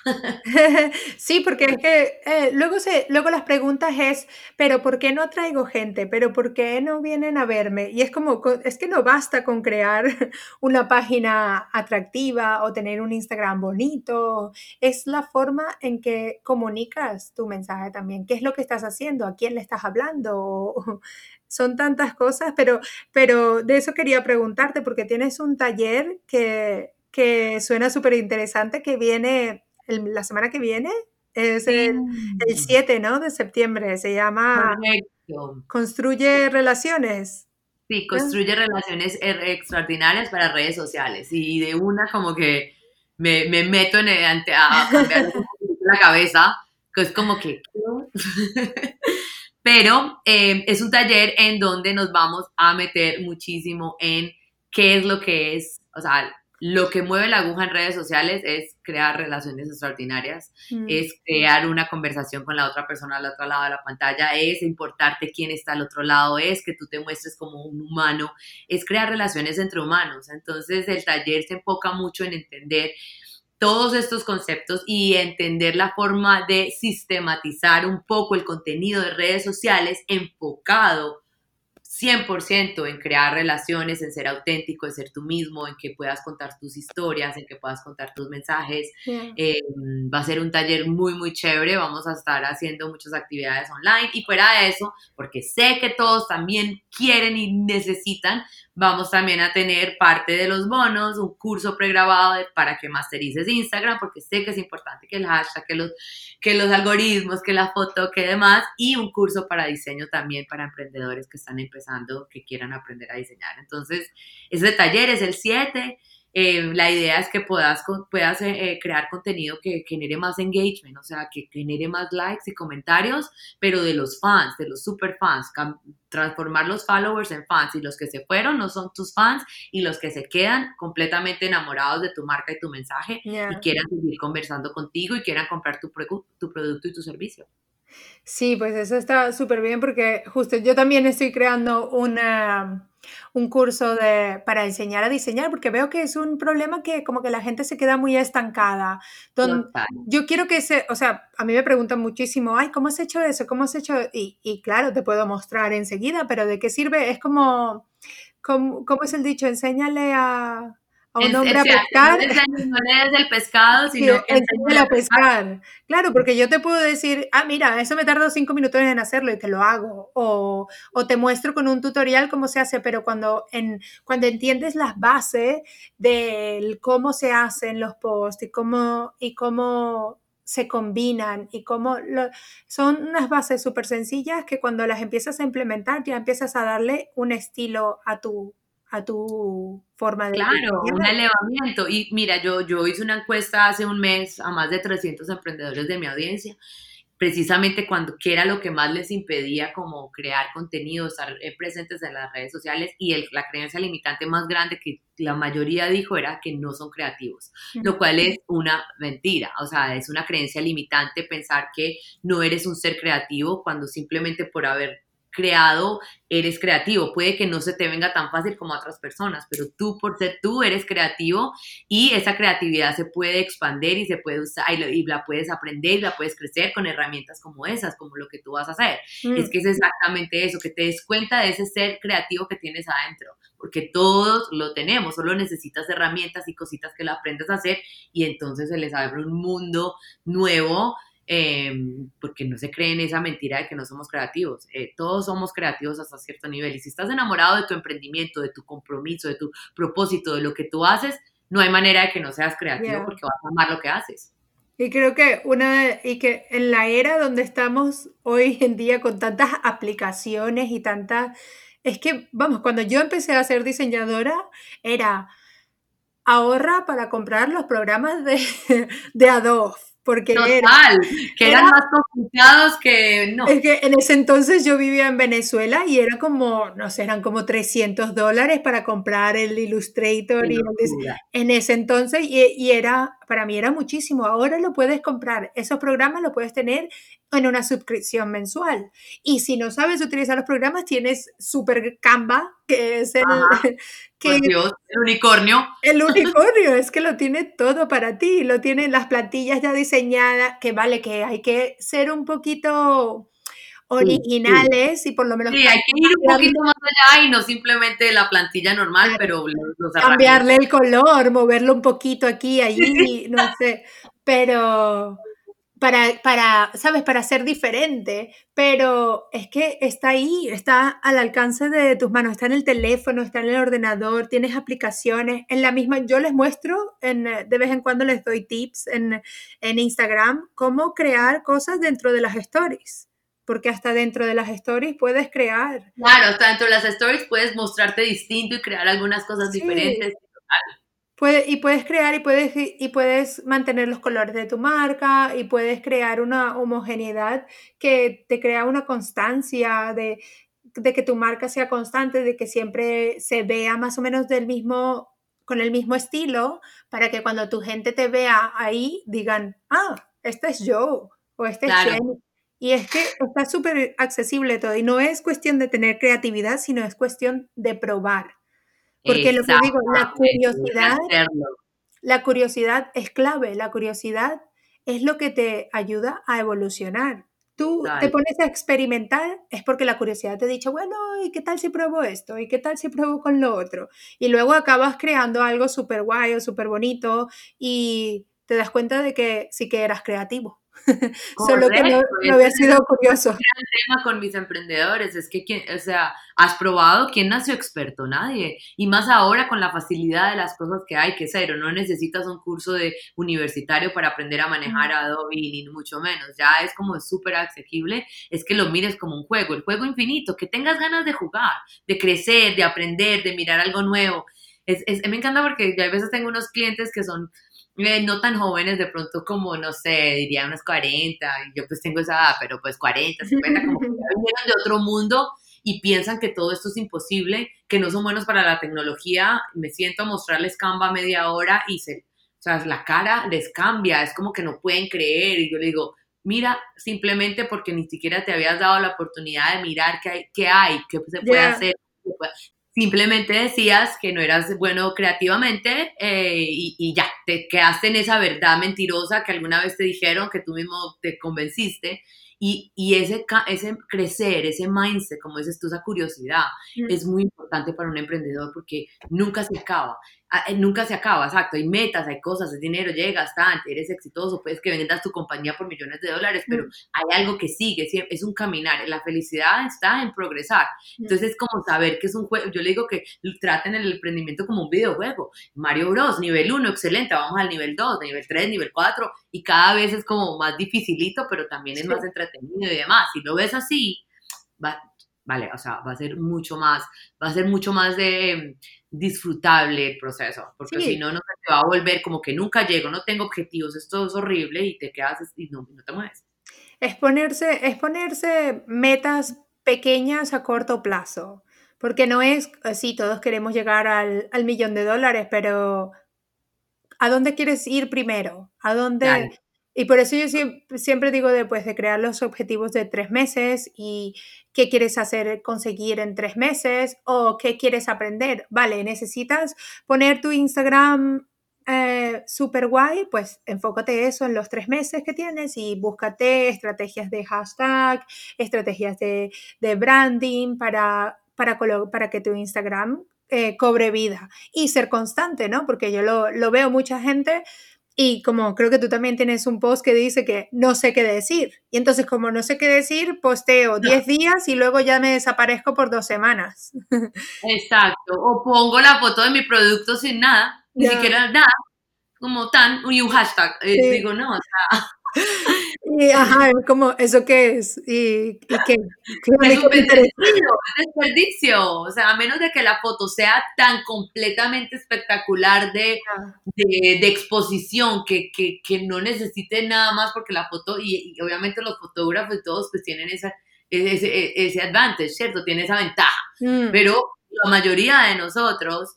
sí, porque es que eh, luego, se, luego las preguntas es, pero ¿por qué no traigo gente? ¿Pero por qué no vienen a verme? Y es como, es que no basta con crear una página atractiva o tener un Instagram bonito, es la forma en que comunicas tu mensaje también, qué es lo que estás haciendo, a quién le estás hablando. Son tantas cosas, pero, pero de eso quería preguntarte, porque tienes un taller que, que suena súper interesante, que viene la semana que viene, es el, 7, ¿no? De septiembre, se llama Construye Relaciones. Sí, construye relaciones extraordinarias para redes sociales. Y de una como que me, me meto en el, ante, a, cambiar la cabeza, que es como que... Pero eh, es un taller en donde nos vamos a meter muchísimo en qué es lo que es, o sea, lo que mueve la aguja en redes sociales es crear relaciones extraordinarias, mm. es crear una conversación con la otra persona al otro lado de la pantalla, es importarte quién está al otro lado, es que tú te muestres como un humano, es crear relaciones entre humanos. Entonces el taller se enfoca mucho en entender todos estos conceptos y entender la forma de sistematizar un poco el contenido de redes sociales enfocado 100% en crear relaciones, en ser auténtico, en ser tú mismo, en que puedas contar tus historias, en que puedas contar tus mensajes. Eh, va a ser un taller muy, muy chévere. Vamos a estar haciendo muchas actividades online y fuera de eso, porque sé que todos también quieren y necesitan, Vamos también a tener parte de los bonos, un curso pregrabado para que masterices Instagram, porque sé que es importante que el hashtag, que los, que los algoritmos, que la foto, que demás, y un curso para diseño también para emprendedores que están empezando, que quieran aprender a diseñar. Entonces, ese taller es el 7 eh, la idea es que puedas, puedas eh, crear contenido que genere más engagement, o sea, que genere más likes y comentarios, pero de los fans, de los super fans, transformar los followers en fans y los que se fueron no son tus fans y los que se quedan completamente enamorados de tu marca y tu mensaje y quieran seguir conversando contigo y quieran comprar tu, tu producto y tu servicio. Sí, pues eso está súper bien porque justo yo también estoy creando una un curso de, para enseñar a diseñar, porque veo que es un problema que como que la gente se queda muy estancada. yo quiero que se, o sea, a mí me preguntan muchísimo, ay, ¿cómo has hecho eso? ¿Cómo has hecho? Y, y claro, te puedo mostrar enseguida, pero ¿de qué sirve? Es como, como, ¿cómo es el dicho? Enséñale a, a un hombre a pescar. No le des el pescado, sino sí, a pescar. Claro, porque yo te puedo decir, ah, mira, eso me tardó cinco minutos en hacerlo y te lo hago. O, o, te muestro con un tutorial cómo se hace, pero cuando, en, cuando entiendes las bases del cómo se hacen los posts y cómo, y cómo se combinan y cómo son unas bases súper sencillas que cuando las empiezas a implementar ya empiezas a darle un estilo a tu, a tu forma de Claro, un elevamiento. Y mira, yo, yo hice una encuesta hace un mes a más de 300 emprendedores de mi audiencia, precisamente cuando que era lo que más les impedía como crear contenido, estar eh, presentes en las redes sociales y el, la creencia limitante más grande que la mayoría dijo era que no son creativos, lo cual es una mentira, o sea, es una creencia limitante pensar que no eres un ser creativo cuando simplemente por haber creado, eres creativo. Puede que no se te venga tan fácil como a otras personas, pero tú por ser tú eres creativo y esa creatividad se puede expandir y se puede usar y la puedes aprender y la puedes crecer con herramientas como esas, como lo que tú vas a hacer. Mm. Es que es exactamente eso, que te des cuenta de ese ser creativo que tienes adentro, porque todos lo tenemos, solo necesitas herramientas y cositas que lo aprendas a hacer y entonces se les abre un mundo nuevo Em, porque no se creen esa mentira de que no somos creativos. Eh, todos somos creativos hasta cierto nivel. Y si estás enamorado de tu emprendimiento, de tu compromiso, de tu propósito, de lo que tú haces, no hay manera de que no seas creativo porque vas a amar lo que haces. Y creo que una y que en la era donde estamos hoy en día con tantas aplicaciones y tantas es que, vamos, cuando yo empecé a ser diseñadora, era ahorra para comprar los programas de, de Adobe porque Total, que eran más complicados que no. Es que en ese entonces yo vivía en Venezuela y era como, no sé, eran como 300 dólares para comprar el Illustrator y en ese entonces y, y, era, para mí era muchísimo. Ahora lo puedes comprar, esos programas los puedes tener en una suscripción mensual. Y si no sabes utilizar los programas, tienes Super Canva, que es el... Que, Dios, el unicornio. El unicornio, es que lo tiene todo para ti, lo tiene las plantillas ya diseñadas, que vale, que hay que ser un poquito originales y por lo menos... Sí, hay que ir un poquito más allá y no simplemente la plantilla normal, pero... cambiarle el color, moverlo un poquito aquí, allí, no sé, pero para, para, ¿sabes? Para ser diferente, pero es que está ahí, está al alcance de tus manos, está en el teléfono, está en el ordenador, tienes aplicaciones, en la misma, yo les muestro, en, de vez en cuando les doy tips en, en Instagram, cómo crear cosas dentro de las stories porque hasta dentro de las stories puedes crear. Claro, hasta dentro de las stories puedes mostrarte distinto y crear algunas cosas diferentes y puedes crear y puedes, y puedes mantener los colores de tu marca y puedes crear una homogeneidad que te crea una constancia de, de que tu marca sea constante, de que siempre se vea más o menos del mismo, con el mismo estilo, para que cuando tu gente te vea ahí digan, ah, este es yo o este es Jenny. Y es que está súper accesible todo y no es cuestión de tener creatividad, sino es cuestión de probar. Porque lo que digo, la curiosidad, la curiosidad es clave, la curiosidad es lo que te ayuda a evolucionar. Tú te pones a experimentar, es porque la curiosidad te ha dicho, bueno, ¿y qué tal si pruebo esto? ¿Y qué tal si pruebo con lo otro? Y luego acabas creando algo súper guay o súper bonito y te das cuenta de que sí que eras creativo. Solo que no, había sido curioso. El tema con mis emprendedores es que, o sea, has probado, ¿quién nació experto? Nadie. Y más ahora con la facilidad de las cosas que hay, que cero, no necesitas un curso de universitario para aprender a manejar Adobe, ni mucho menos. Ya es como súper asequible, es que lo mires como un juego, el juego infinito, que tengas ganas de jugar, de crecer, de aprender, de mirar algo nuevo. Es, me encanta porque yo a veces tengo unos clientes que son eh, no tan jóvenes, de pronto como, no sé, diría unos 40, y yo pues tengo esa edad, pero pues 40, 50, como que vinieron de otro mundo y piensan que todo esto es imposible, que no son buenos para la tecnología, me siento a mostrarles Canva media hora y se, o sea, la cara les cambia, es como que no pueden creer, y yo le digo, mira, simplemente porque ni siquiera te habías dado la oportunidad de mirar qué hay, qué, hay, qué se puede hacer. Simplemente decías que no eras bueno creativamente eh, y, ya, te quedaste en esa verdad mentirosa que alguna vez te dijeron, que tú mismo te convenciste. Y, y ese, ese crecer, ese mindset, como dices tú, esa curiosidad, mm. es muy importante para un emprendedor porque nunca se acaba. Ah, eh, nunca se acaba, exacto, hay metas, hay cosas, el dinero, llegas, tanto, eres exitoso, puedes que vendas tu compañía por millones de dólares, pero mm. hay algo que sigue, es un caminar, la felicidad está en progresar. Mm. Entonces es como saber que es un juego, yo le digo que traten el emprendimiento como un videojuego. Mario Bros, nivel 1, excelente, vamos al nivel 2, nivel 3, nivel 4, y cada vez es como más dificilito, pero también es más entretenido y demás. Si lo ves así, va, vale, o sea, va a ser mucho más, va a ser mucho más de disfrutable el proceso, porque si no, no se te va a volver como que nunca llego, no tengo objetivos, esto es horrible y te quedas y no, no te mueves. Es ponerse, es ponerse metas pequeñas a corto plazo, porque no es, sí, todos queremos llegar al, al millón de dólares, pero ¿a dónde quieres ir primero? ¿A dónde, y por eso yo siempre, digo después de crear los objetivos de tres meses y qué quieres hacer, conseguir en tres meses o qué quieres aprender. Vale, necesitas poner tu Instagram eh, super guay, pues enfócate eso en los tres meses que tienes y búscate estrategias de hashtag, estrategias de, branding para, para, para que tu Instagram eh, cobre vida y ser constante, ¿no? Porque yo lo, lo veo mucha gente y como creo que tú también tienes un post que dice que no sé qué decir. Y entonces como no sé qué decir, posteo 10 días y luego ya me desaparezco por dos semanas. Exacto. O pongo la foto de mi producto sin nada, ni siquiera nada, como tan, y un hashtag. Eh, digo, no, o sea, Y ajá, como, ¿eso qué es? ¿Y, y qué? Es un desperdicio, o sea, a menos de que la foto sea tan completamente espectacular de, de, exposición que, que, que, no necesite nada más porque la foto, y, obviamente los fotógrafos y todos pues tienen esa, ese, ese advantage, ¿cierto? Tiene esa ventaja, mm. pero la mayoría de nosotros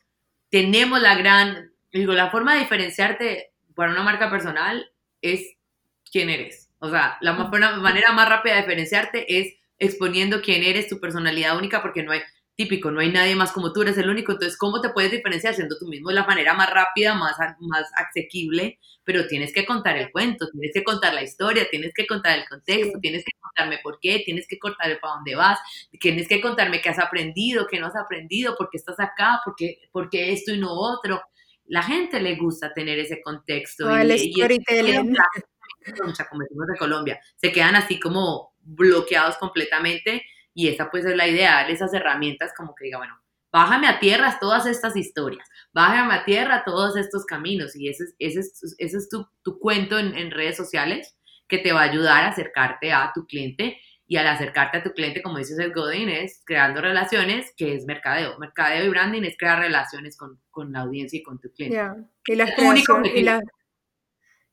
tenemos la gran, digo, la forma de diferenciarte para una marca personal es quién eres. O sea, la manera más rápida de diferenciarte es exponiendo quién eres, tu personalidad única, porque no hay, típico, no hay nadie más como tú, eres el único. Entonces, ¿cómo te puedes diferenciar siendo tú mismo? Es la manera más rápida, más, más asequible, pero tienes que contar el cuento, tienes que contar la historia, tienes que contar el contexto, tienes que contarme por qué, tienes que contarme para dónde vas, tienes que contarme qué has aprendido, qué no has aprendido, por qué estás acá, por qué, por qué esto y no otro. La gente le gusta tener ese contexto. y, el storytelling. como decimos de Colombia, se quedan así como bloqueados completamente y esa pues es la idea, darle esas herramientas como que diga, bueno, bájame a tierra todas estas historias, bájame a tierra todos estos caminos y ese, ese, ese es tu, tu cuento en, en, redes sociales que te va a ayudar a acercarte a tu cliente y al acercarte a tu cliente, como dices el Godin, es creando relaciones, que es mercadeo. Mercadeo y branding es crear relaciones con, con la audiencia y con tu cliente. Y, las y,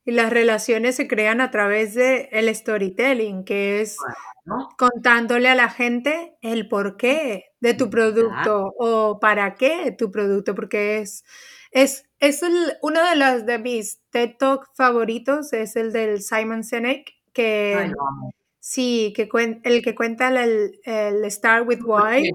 y las relaciones se crean a través de el storytelling, que es contándole a la gente el porqué de tu producto o para qué tu producto, porque es, es, es uno de los de mis TED Talk favoritos, es el del Simon Sinek, que sí, que el que cuenta el, el Start with Why.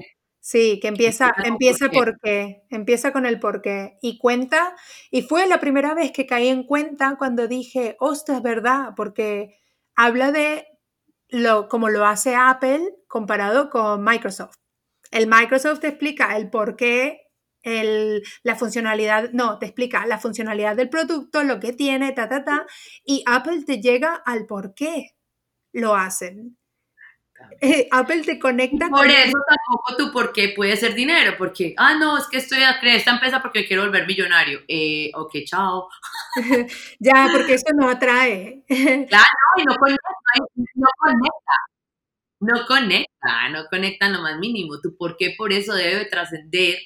Sí, que empieza, empieza por qué, empieza con el por qué y cuenta, y fue la primera vez que caí en cuenta cuando dije, ostras, es verdad, porque habla de lo, como lo hace Apple comparado con Microsoft. El Microsoft te explica el por qué, el, la funcionalidad, no, te explica la funcionalidad del producto, lo que tiene, ta, ta, ta, y Apple te llega al por qué lo hacen. Eh, Apple te conecta. Por eso tampoco tú, porque puede ser dinero, porque, ah, no, es que estoy a creer esta empresa porque quiero volver millonario. Eh, ok, chao. ya, porque eso no atrae. claro, y no conecta, no conecta. No conecta, no conecta lo más mínimo. Tu por qué por eso debe trascender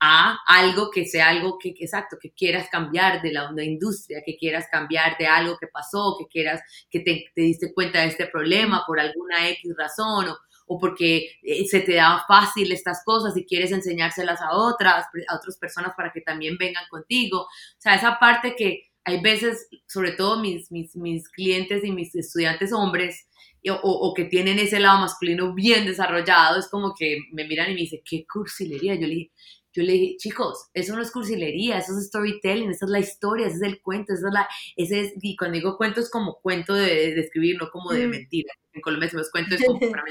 a algo que sea algo que, exacto, que quieras cambiar de la, industria, que quieras cambiar de algo que pasó, que quieras, que te, diste cuenta de este problema por alguna X razón o, o porque eh, se te da fácil estas cosas y quieres enseñárselas a otras, a otras personas para que también vengan contigo. O sea, esa parte que hay veces, sobre todo mis, mis, mis clientes y mis estudiantes hombres, o, o, que tienen ese lado masculino bien desarrollado, es como que me miran y me dicen, qué cursilería. Yo le dije, yo le dije, chicos, eso no es cursilería, eso es storytelling, esa es la historia, ese es el cuento, esa es la, ese es, y cuando digo cuento es como cuento de, de escribir, no como de mm. mentira. En Colombia decimos cuento es como para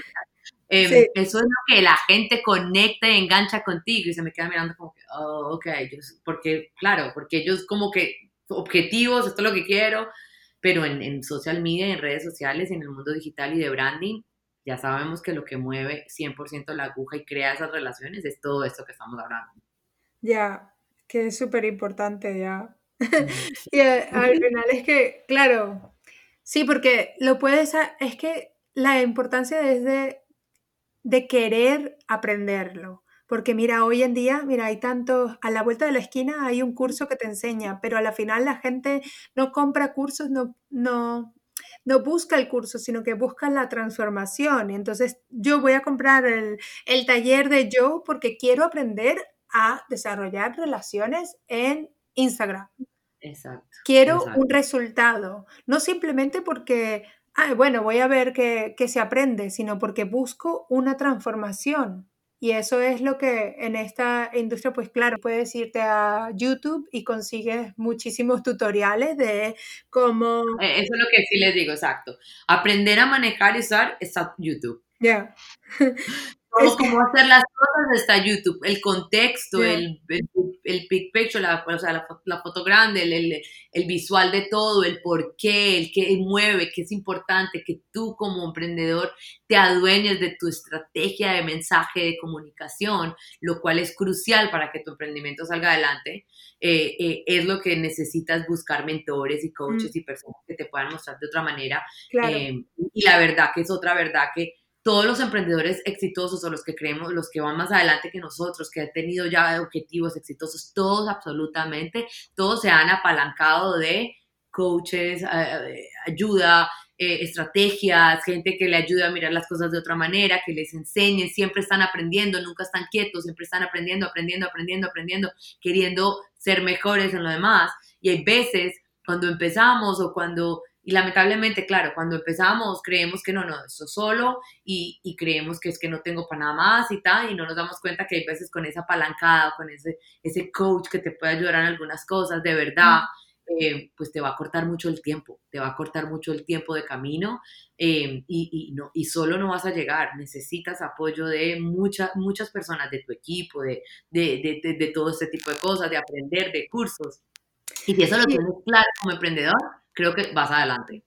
eh, Eso es lo que la gente conecta y engancha contigo y se me queda mirando como que, oh, ok, porque, claro, porque ellos como que objetivos, esto es lo que quiero, pero en, en social media, en redes sociales, en el mundo digital y de branding, ya sabemos que lo que mueve 100% la aguja y crea esas relaciones es todo esto que estamos hablando. Ya, que es súper importante ya. y al final es que, claro, sí, porque lo puedes, es que la importancia es de, de querer aprenderlo. Porque mira, hoy en día, mira, hay tantos, a la vuelta de la esquina hay un curso que te enseña, pero a la final la gente no compra cursos, no, no, no busca el curso, sino que busca la transformación. Entonces, yo voy a comprar el, taller de Joe porque quiero aprender a desarrollar relaciones en Instagram. Exacto. Quiero un resultado, no simplemente porque, bueno, voy a ver qué, qué se aprende, sino porque busco una transformación. Y eso es lo que en esta industria, pues claro, puedes irte a YouTube y consigues muchísimos tutoriales de cómo... E, eso es lo que sí les digo, exacto. Aprender a manejar y usar está YouTube. Ya. cómo hacer las cosas está YouTube, el contexto, el, el, el, big picture, la, o sea, la, la foto grande, el, el, visual de todo, el por qué, el qué mueve, qué es importante, que tú como emprendedor te adueñes de tu estrategia de mensaje, de comunicación, lo cual es crucial para que tu emprendimiento salga adelante. Eh, eh, es lo que necesitas buscar mentores y coaches mm. y personas que te puedan mostrar de otra manera. Eh, y la verdad que es otra verdad que todos los emprendedores exitosos o los que creemos, los que van más adelante que nosotros, que han tenido ya objetivos exitosos, todos absolutamente, todos se han apalancado de coaches, ayuda, eh, estrategias, gente que le ayuda a mirar las cosas de otra manera, que les enseñen, siempre están aprendiendo, nunca están quietos, siempre están aprendiendo, aprendiendo, aprendiendo, aprendiendo, queriendo ser mejores en lo demás. Y hay veces cuando empezamos o cuando y lamentablemente, claro, cuando empezamos creemos que no, no, esto solo y, y, creemos que es que no tengo para nada más y tal, y no nos damos cuenta que hay veces con esa apalancada, con ese, ese coach que te puede ayudar en algunas cosas, de verdad, eh, pues te va a cortar mucho el tiempo, te va a cortar mucho el tiempo de camino eh, y, y, no, y solo no vas a llegar, necesitas apoyo de muchas muchas personas de tu equipo, de, de, de, de todo este tipo de cosas, de aprender, de cursos. Y si eso lo tienes claro como emprendedor, creo que vas adelante.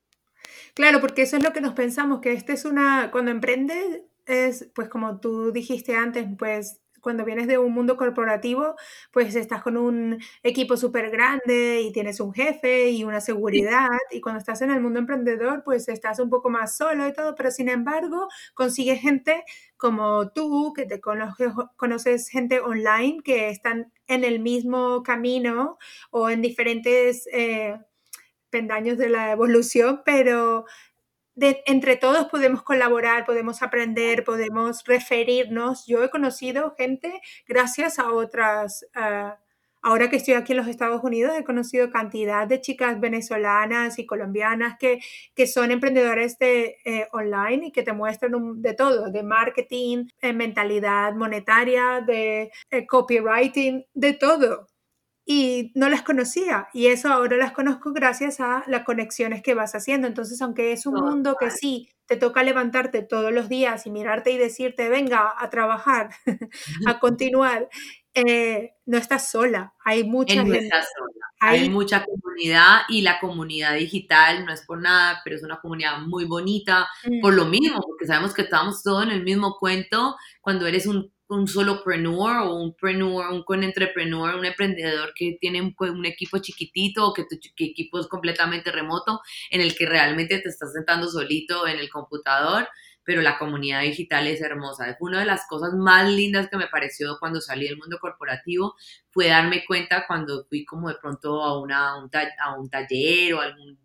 Claro, porque eso es lo que nos pensamos, que este es una, cuando emprendes, es, pues como tú dijiste antes, pues cuando vienes de un mundo corporativo, pues estás con un equipo súper grande y tienes un jefe y una seguridad. Y cuando estás en el mundo emprendedor, pues estás un poco más solo y todo, pero sin embargo consigues gente como tú, que te conoces, conoces gente online que están en el mismo camino o en diferentes... Eh, pendaños de la evolución, pero de, entre todos podemos colaborar, podemos aprender, podemos referirnos. Yo he conocido gente gracias a otras, ahora que estoy aquí en los Estados Unidos, he conocido cantidad de chicas venezolanas y colombianas que, que son emprendedores de, eh, online y que te muestran de todo, de marketing, de mentalidad monetaria, de eh, copywriting, de todo y no las conocía y eso ahora las conozco gracias a las conexiones que vas haciendo. Entonces, aunque es un mundo que sí te toca levantarte todos los días y mirarte y decirte, venga a trabajar, a continuar, eh, no estás sola, hay mucha gente. Hay... mucha comunidad y la comunidad digital no es por nada, pero es una comunidad muy bonita, por lo mismo, porque sabemos que estamos todos en el mismo cuento cuando eres un un solopreneur o un preneur, un entrepreneur, un emprendedor que tiene un, equipo chiquitito o que tu equipo es completamente remoto, en el que realmente te estás sentando solito en el computador, pero la comunidad digital es hermosa. Una de las cosas más lindas que me pareció cuando salí del mundo corporativo fue darme cuenta cuando fui como de pronto a, una, un, a un taller o algún,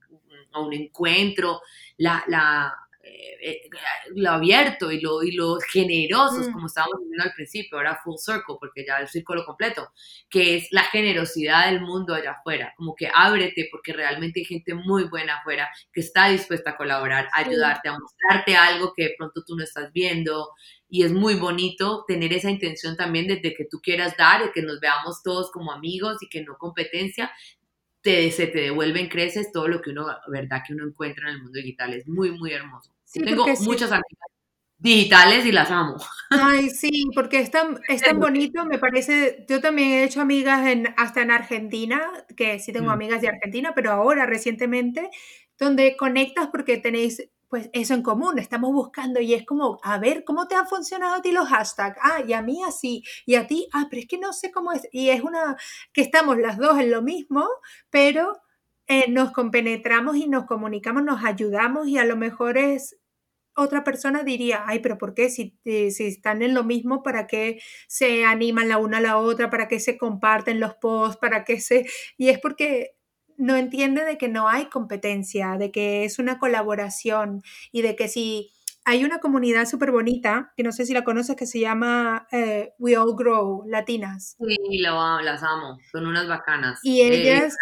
a un encuentro, la, la, eh, eh, lo abierto y lo, y lo generosos, mm. como estábamos diciendo al principio, ahora full circle, porque ya el círculo completo, que es la generosidad del mundo allá afuera, como que ábrete, porque realmente hay gente muy buena afuera que está dispuesta a colaborar, a ayudarte, a mostrarte algo que de pronto tú no estás viendo, y es muy bonito tener esa intención también desde que tú quieras dar, y que nos veamos todos como amigos y que no competencia, te, se te devuelven creces todo lo que uno, verdad, que uno encuentra en el mundo digital. Es muy, muy hermoso. Tengo muchas amigas digitales y las amo. Ay, sí, porque es tan, es tan bonito, me parece, yo también he hecho amigas en, hasta en Argentina, que sí tengo mm. amigas de Argentina, pero ahora recientemente, donde conectas porque tenéis pues eso en común, estamos buscando y es como, a ver, ¿cómo te han funcionado a ti los hashtags? Ah, y a mí así, y a ti, ah, pero es que no sé cómo es, y es una, que estamos las dos en lo mismo, pero eh, nos compenetramos y nos comunicamos, nos ayudamos y a lo mejor es, otra persona diría, ay, pero ¿por qué? Si, eh, si están en lo mismo, ¿para qué se animan la una a la otra? ¿Para qué se comparten los posts? ¿Para qué se...? Y es porque no entiende de que no hay competencia, de que es una colaboración y de que si hay una comunidad súper bonita, que no sé si la conoces, que se llama eh, We All Grow, Latinas. Sí, las amo, son unas bacanas. Y eh, ellas...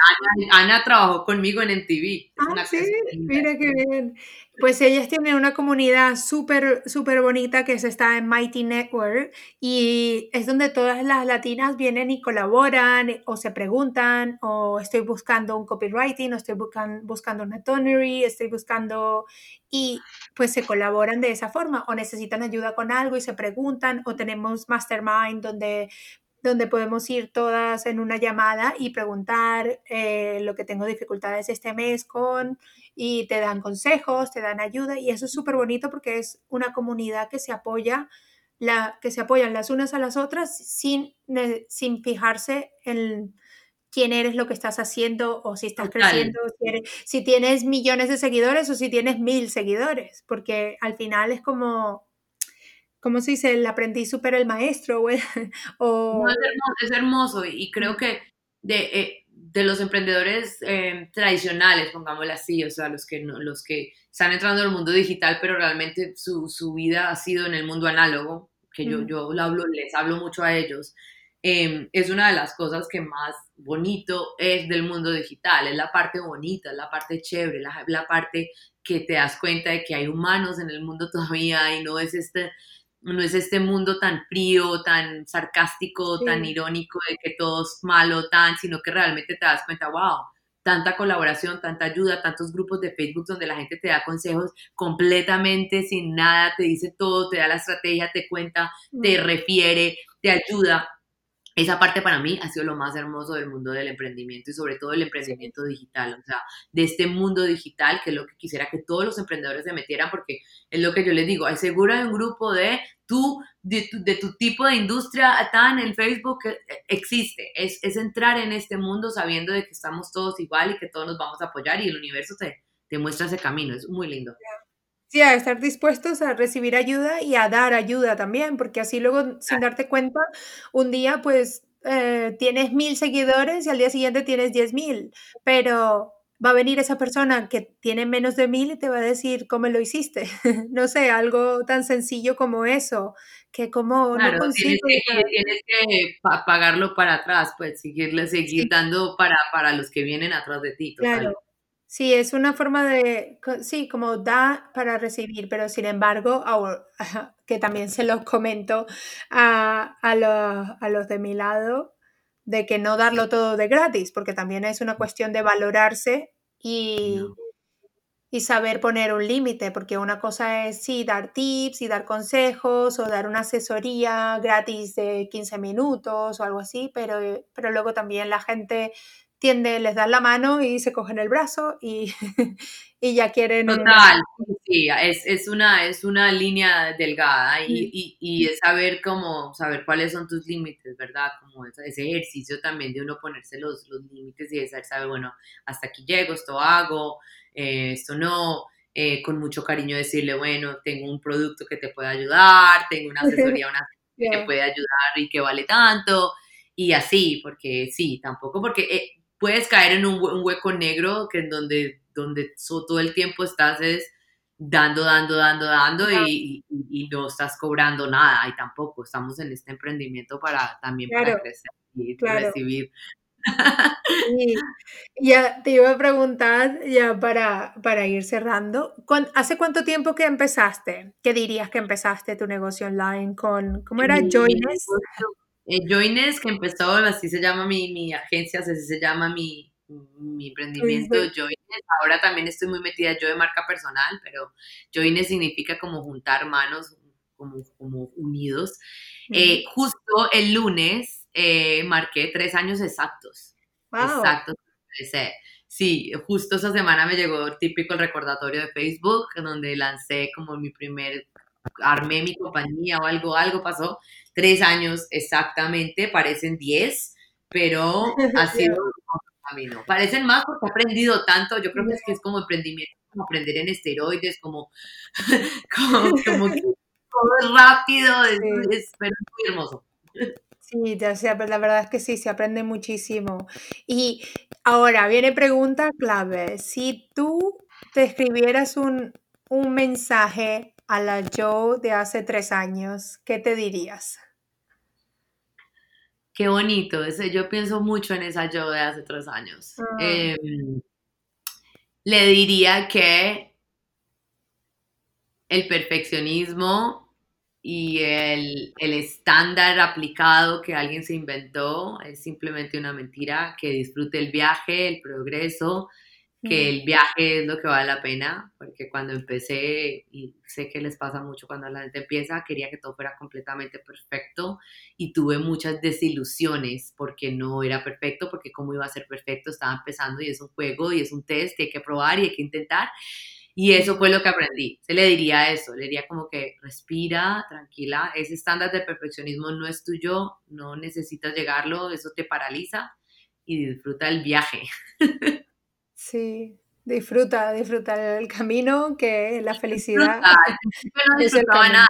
Ana, trabajó conmigo en MTV. Ah, sí, mira qué bien. Pues ellas tienen una comunidad súper, súper bonita que se está en Mighty Network y es donde todas las latinas vienen y colaboran o se preguntan o estoy buscando un copywriting o estoy buscan, buscando una tonery, estoy buscando y pues se colaboran de esa forma o necesitan ayuda con algo y se preguntan o tenemos mastermind donde donde podemos ir todas en una llamada y preguntar eh, lo que tengo dificultades este mes con y te dan consejos, te dan ayuda y eso es súper bonito porque es una comunidad que se apoya, la, que se apoyan las unas a las otras sin, sin fijarse en quién eres, lo que estás haciendo o si estás creciendo, si, si tienes millones de seguidores o si tienes mil seguidores, porque al final es como ¿cómo se dice? El aprendiz supera el maestro. O, es, hermoso, y creo que de, eh, de los emprendedores eh, tradicionales, pongámoslo así, o sea, los que, los que están entrando en el mundo digital, pero realmente su, su vida ha sido en el mundo análogo, que yo, yo hablo, les hablo mucho a ellos, em, es una de las cosas que más bonito es del mundo digital, es la parte bonita, es la parte chévere, la, la parte que te das cuenta de que hay humanos en el mundo todavía y no es este no es este mundo tan frío, tan sarcástico, tan irónico de que todo es malo, tan, sino que realmente te das cuenta, wow, tanta colaboración, tanta ayuda, tantos grupos de Facebook donde la gente te da consejos completamente sin nada, te dice todo, te da la estrategia, te cuenta, te mm. refiere, te ayuda esa parte para mí ha sido lo más hermoso del mundo del emprendimiento y sobre todo el emprendimiento digital, o sea, de este mundo digital que es lo que quisiera que todos los emprendedores se metieran porque es lo que yo les digo, hay seguro hay un grupo de tú, de tu, tipo de industria tan en Facebook que existe, es, es, entrar en este mundo sabiendo de que estamos todos igual y que todos nos vamos a apoyar y el universo te, te muestra ese camino, es muy lindo. Sí, a estar dispuestos a recibir ayuda y a dar ayuda también, porque así luego, sin darte cuenta, un día pues eh, tienes mil seguidores y al día siguiente tienes diez mil, pero va a venir esa persona que tiene menos de mil y te va a decir cómo lo hiciste. no sé, algo tan sencillo como eso, que como no consigo... Tienes que, tienes que pagarlo para atrás, pues seguirle, seguir dando para, para los que vienen atrás de ti. Claro. Sí, es una forma de, sí, como da para recibir, pero sin embargo, que también se los comento a, los, los de mi lado, de que no darlo todo de gratis, porque también es una cuestión de valorarse y, y saber poner un límite, porque una cosa es sí dar tips y dar consejos o dar una asesoría gratis de 15 minutos o algo así, pero, pero luego también la gente tiende, les dan la mano y se cogen el brazo y, y ya quieren... Total, sí, es, es, una, es una línea delgada y, y, y, es saber cómo, saber cuáles son tus límites, ¿verdad? Como ese, ejercicio también de uno ponerse los, los límites y de saber, bueno, hasta aquí llego, esto hago, eh, esto no, eh, con mucho cariño decirle, bueno, tengo un producto que te puede ayudar, tengo una asesoría, una que te puede ayudar y que vale tanto, y así, porque sí, tampoco, porque... Eh, puedes caer en un, hueco negro que en donde, donde todo el tiempo estás es dando, dando, dando, dando y, no estás cobrando nada y tampoco estamos en este emprendimiento para también para crecer y recibir. Ya te iba a preguntar, ya para, para ir cerrando, ¿hace cuánto tiempo que empezaste? ¿Qué dirías que empezaste tu negocio online con, ¿cómo era? Joines. Eh, Joines, que empezó, así se llama mi, mi agencia, así se llama mi, mi emprendimiento Joines. Ahora también estoy muy metida yo de marca personal, pero Joines significa como juntar manos, como, como unidos. Eh, justo el lunes eh, marqué tres años exactos. Exactos. Sí, justo esa semana me llegó típico el recordatorio de Facebook, donde lancé como mi primer, armé mi compañía o algo, algo pasó tres años exactamente, parecen diez, pero ha sido un camino. Parecen más porque he aprendido tanto, yo creo que es que es como emprendimiento, como aprender en esteroides, como, como, que todo es rápido, es, pero es muy hermoso. Sí, ya sea, la verdad es que sí, se aprende muchísimo. Y ahora viene pregunta clave. Si tú te escribieras un, un mensaje a la Joe de hace tres años, ¿qué te dirías? Qué bonito, ese, yo pienso mucho en esa Joe de hace tres años. Ah. Em, le diría que el perfeccionismo y el, el, estándar aplicado que alguien se inventó es simplemente una mentira, que disfrute el viaje, el progreso, que el viaje es lo que vale la pena, porque cuando empecé, y sé que les pasa mucho cuando la gente empieza, quería que todo fuera completamente perfecto y tuve muchas desilusiones porque no era perfecto, porque cómo iba a ser perfecto, estaba empezando y es un juego y es un test que hay que probar y hay que intentar. Y eso fue lo que aprendí. Se le diría eso, le diría como que respira, tranquila, ese estándar de perfeccionismo no es tuyo, no necesitas llegarlo, eso te paraliza y disfruta el viaje. Sí, disfruta, disfruta el camino, que la felicidad. no disfrutaba nada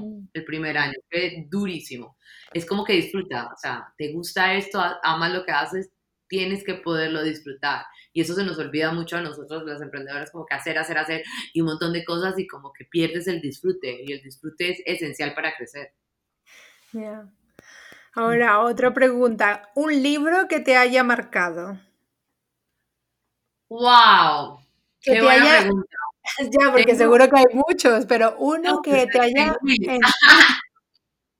mm. el primer año, fue durísimo. Es como que disfruta, o sea, te gusta esto, amas lo que haces, tienes que poderlo disfrutar. Y eso se nos olvida mucho a nosotros, las emprendedoras, como que hacer, hacer, hacer y un montón de cosas y como que pierdes el disfrute. Y el disfrute es esencial para crecer. Ahora, otra pregunta. ¿Un libro que te haya marcado? ¡Wow! Que te haya... Ya, porque seguro que hay muchos, pero uno que te haya...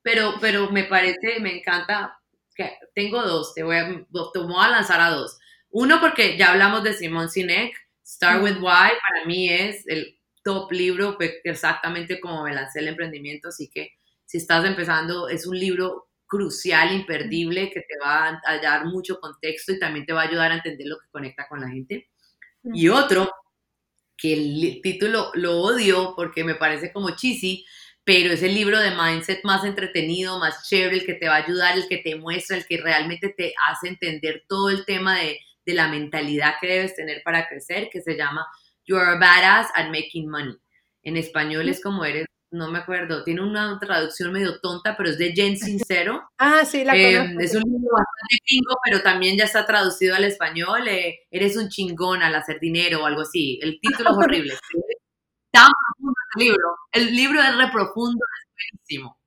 pero, pero me parece, me encanta, que tengo dos, te voy, a, te voy a lanzar a dos. Uno porque ya hablamos de Simon Sinek, Start with Why, para mí es el top libro, exactamente como me lancé el emprendimiento, así que si estás empezando, es un libro crucial, imperdible, que te va a dar mucho contexto y también te va a ayudar a entender lo que conecta con la gente. Y otro, que el título lo odio porque me parece como cheesy, pero es el libro de mindset más entretenido, más chévere, el que te va a ayudar, el que te muestra, el que realmente te hace entender todo el tema de, de la mentalidad que debes tener para crecer, que se llama You are a badass at making money. En español es como eres no me acuerdo, tiene una traducción medio tonta, pero es de Jen Sincero. Ah, sí, la eh, Es un libro bastante gringo, pero también ya está traducido al español. Eh, eres un chingón al hacer dinero o algo así. El título es horrible. tan profundo el libro. El libro es re profundo, es buenísimo.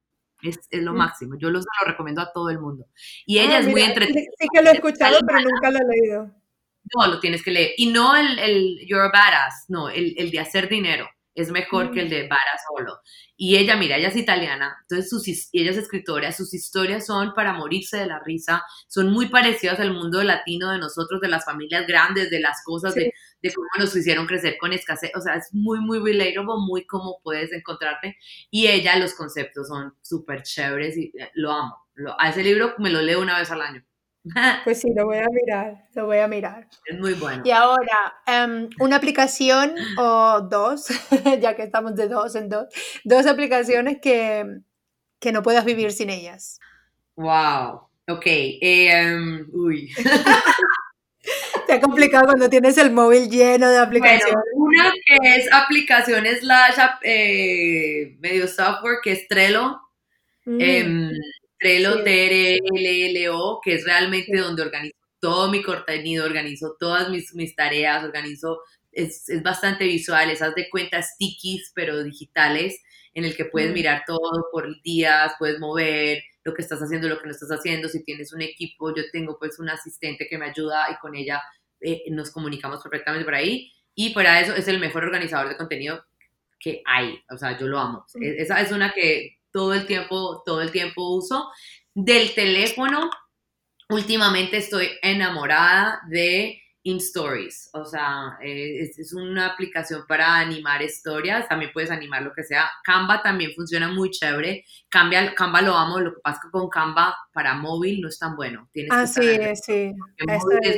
Es, es, lo mm. máximo. Yo lo, lo recomiendo a todo el mundo. Y ella ah, es muy entretenida. Sí que lo he escuchado, pero nunca lo he leído. No, lo tienes que leer. Y no el, el You're a Badass, no, el, el de hacer dinero es mejor que el mm. de Vara solo. Y ella, mira, ella es italiana, entonces sus, ella es escritora, sus historias son para morirse de la risa, son muy parecidas al mundo latino de nosotros, de las familias grandes, de las cosas, de, de, cómo nos hicieron crecer con escasez, o sea, es muy, muy relatable, muy como puedes encontrarte. Y ella, los conceptos son súper chéveres y eh, lo amo. a ese libro me lo leo una vez al año. Pues sí, lo voy a mirar, lo voy a mirar. Es muy bueno. Y ahora, em, una aplicación o dos, ya que estamos de dos en dos, dos aplicaciones que, que no puedas vivir sin ellas. Wow, ok. Em, uy. Te ha complicado cuando tienes el móvil lleno de aplicaciones. una que es aplicación slash eh, medio software, que es Trello. Mm. Em, Trello, T-R-L-L-O, que es realmente donde organizo todo mi contenido, organizo todas mis, mis tareas, organizo, es, es, bastante visual, esas de cuentas stickies, pero digitales, en el que puedes mirar todo por días, puedes mover lo que estás haciendo, lo que no estás haciendo, si tienes un equipo, yo tengo pues un asistente que me ayuda y con ella eh, nos comunicamos perfectamente por ahí, y para eso es el mejor organizador de contenido que hay, o sea, yo lo amo. Esa es una que todo el tiempo, todo el tiempo uso. Del teléfono, últimamente estoy enamorada de InStories, o sea, es, es, una aplicación para animar historias, también puedes animar lo que sea. Canva también funciona muy chévere. Cambia, Canva lo amo, lo que pasa que con Canva para móvil no es tan bueno. Tienes ah, sí, sí. Es,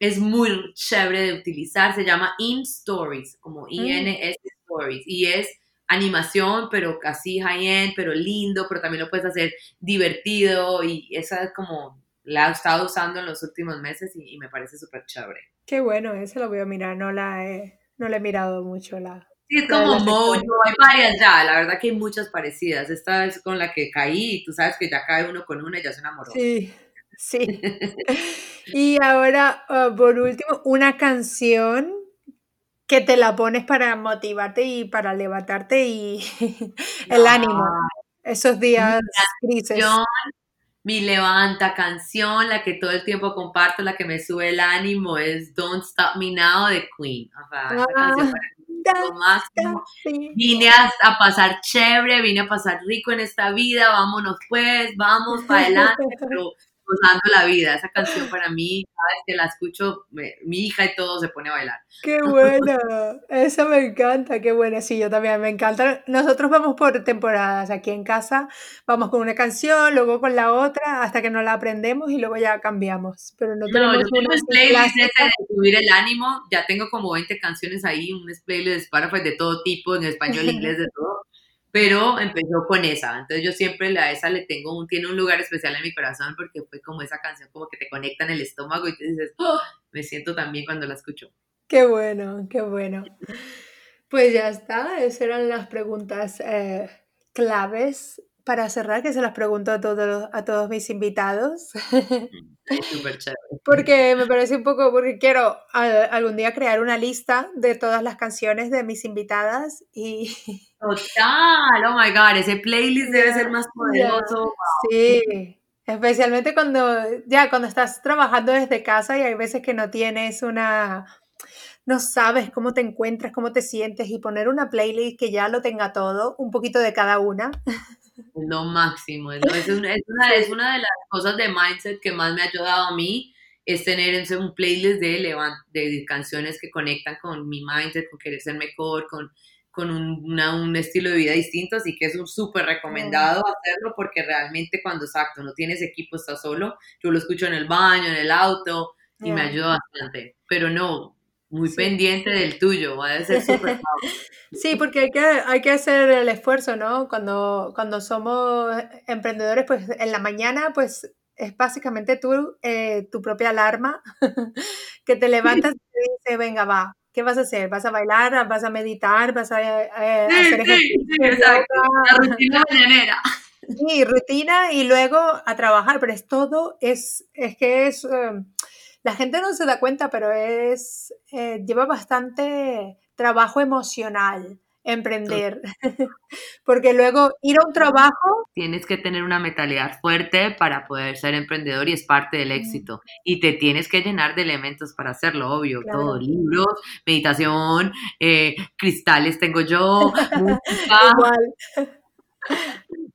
es, muy chévere de utilizar, se llama InStories, como mm. INS Stories, y es animación, pero casi high-end, pero lindo, pero también lo puedes hacer divertido y esa es como la he estado usando en los últimos meses y, me parece súper chévere. Qué bueno, eso lo voy a mirar, no la he, no la he mirado mucho. La, sí, es como Mojo, hay varias ya, la verdad que hay muchas parecidas. Esta es con la que caí tú sabes que ya cae uno con una y ya se enamoró. Sí, sí. y ahora, ah, por último, una canción que te la pones para motivarte y para levantarte y el ánimo. Esos días grises. Mi levanta canción, la que todo el tiempo comparto, la que me sube el ánimo, es Don't Stop Me Now de Queen. Ah, lo máximo. Vine a, a, pasar chévere, vine a pasar rico en esta vida, vámonos pues, vamos para adelante, pero gozando la vida. Esa canción para mí, cada vez que la escucho, mi hija y todo se pone a bailar. Qué buena, esa me encanta, qué buena. Sí, yo también me encanta. Nosotros vamos por temporadas aquí en casa, vamos con una canción, luego con la otra, hasta que no la aprendemos y luego ya cambiamos. Pero no, tenemos yo tengo un playlist de subir el ánimo, ya tengo como 20 canciones ahí, un playlist para pues, de todo tipo, en español, inglés, de todo pero empezó con esa. Entonces yo siempre a esa le tengo un, tiene un lugar especial en mi corazón porque fue como esa canción como que te conecta en el estómago y te dices, oh", me siento también cuando la escucho. Qué bueno, qué bueno. Pues ya está, esas eran las preguntas eh, claves para cerrar, que se las pregunto a todos, a todos mis invitados. Súper chévere. Porque me parece un poco, porque quiero algún día crear una lista de todas las canciones de mis invitadas y... Total, oh my god, ese playlist debe ser más poderoso. Sí, especialmente cuando, ya, cuando estás trabajando desde casa y hay veces que no tienes una, no sabes cómo te encuentras, cómo te sientes y poner una playlist que ya lo tenga todo, un poquito de cada una. lo máximo. Es, una, es, una, es, una, de las cosas de mindset que más me ha ayudado a mí, es tener un playlist de, de canciones que conectan con mi mindset, con querer ser mejor, con, con un, un estilo de vida distinto, así que es un súper recomendado hacerlo porque realmente cuando exacto no tienes equipo, estás solo, yo lo escucho en el baño, en el auto y me ayuda bastante, pero no, muy pendiente del tuyo, va a ser súper Sí, porque hay que, hay que hacer el esfuerzo, ¿no? Cuando, cuando somos emprendedores, pues en la mañana, pues es básicamente tú, eh, tu propia alarma, que te levantas y te dice, venga, va, ¿qué vas a hacer? ¿Vas a bailar? ¿Vas a meditar? ¿Vas a eh, hacer ejercicio? La rutina mañanera. Sí, rutina y luego a trabajar, pero es todo, es, es que es... Eh, la gente no se da cuenta, pero es eh, lleva bastante trabajo emocional emprender. Porque luego ir a un trabajo... Tienes que tener una mentalidad fuerte para poder ser emprendedor y es parte del éxito. Y te tienes que llenar de elementos para hacerlo, obvio. Todo, libros, meditación, eh, cristales tengo yo, música. Igual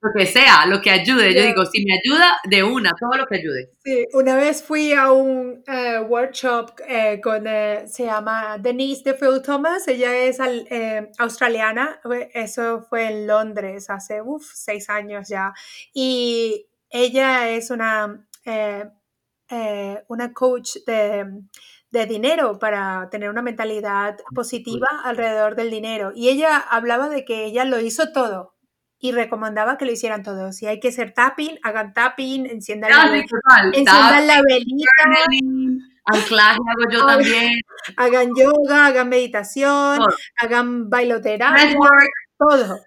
lo que sea, lo que ayude. Yo digo, si me ayuda, de una, todo lo que ayude. Sí, una vez fui a un eh, workshop eh, con, eh, se llama Denise de Phil Thomas, ella es australiana, eso fue en Londres hace seis años ya, y ella es una, una coach de de dinero para tener una mentalidad positiva alrededor del dinero. Y ella hablaba de que ella lo hizo todo y recomendaba que lo hicieran todos. Si hay que hacer tapping, hagan tapping, enciendan, la, enciendan la velita. Anclaje hago yo también. Hagan yoga, hagan meditación, hagan bailoterapia, todo.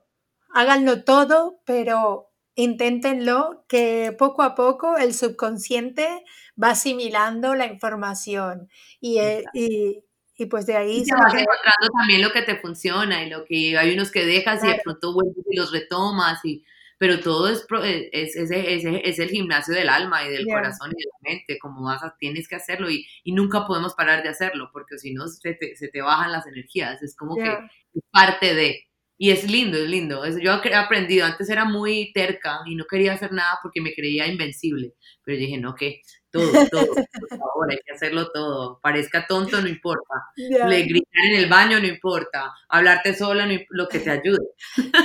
Háganlo todo, pero inténtenlo que poco a poco el subconsciente va asimilando la información y, eh, y, y pues de ahí... Y se vas encontrando también lo que te funciona y lo que hay unos que dejas y de pronto vuelves y los retomas y... Pero todo es, eh, es, es, es, el gimnasio del alma y del corazón y de la mente, como vas a, tienes que hacerlo y, y nunca podemos parar de hacerlo porque si no se te, se te bajan las energías, es como que es parte de... Y es lindo, es lindo. Yo he aprendido, antes era muy terca y no quería hacer nada porque me creía invencible, pero dije, no, que todo, todo, por favor, hay que hacerlo todo. Parezca tonto, no importa. Le gritar en el baño, no importa. Hablarte sola, no, lo que te ayude.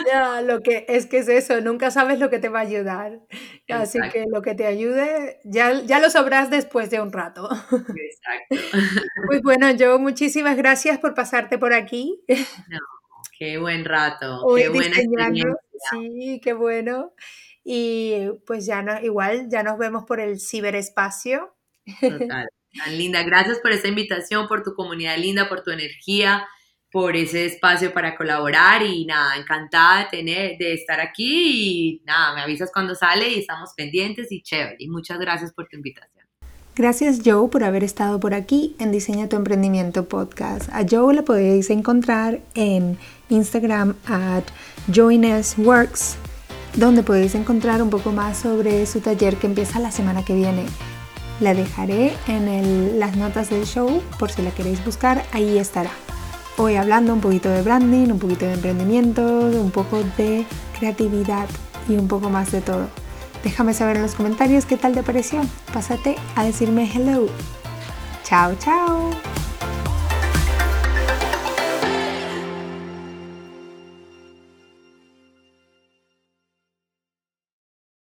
Ya, lo que es que es eso, nunca sabes lo que te va a ayudar. Así que lo que te ayude, ya, ya lo sabrás después de un rato. Exacto. Pues bueno, yo muchísimas gracias por pasarte por aquí. No, qué buen rato, qué buena experiencia. Sí, qué bueno. Y pues ya no, igual, ya nos vemos por el ciberespacio. Total. Tan linda. Gracias por esta invitación, por tu comunidad linda, por tu energía, por ese espacio para colaborar y nada, encantada de, tener, de estar aquí y nada, me avisas cuando sale y estamos pendientes y chévere. Y muchas gracias por tu invitación. Gracias Joe por haber estado por aquí en Diseña tu Emprendimiento Podcast. A Joe la podéis encontrar en Instagram at joinesworks donde podéis encontrar un poco más sobre su taller que empieza la semana que viene. La dejaré en las notas del show por si la queréis buscar, ahí estará. hoy hablando un poquito de branding, un poquito de emprendimiento, un poco de creatividad y un poco más de todo. Déjame saber en los comentarios qué tal te pareció. Pásate a decirme hello. Chao, chao.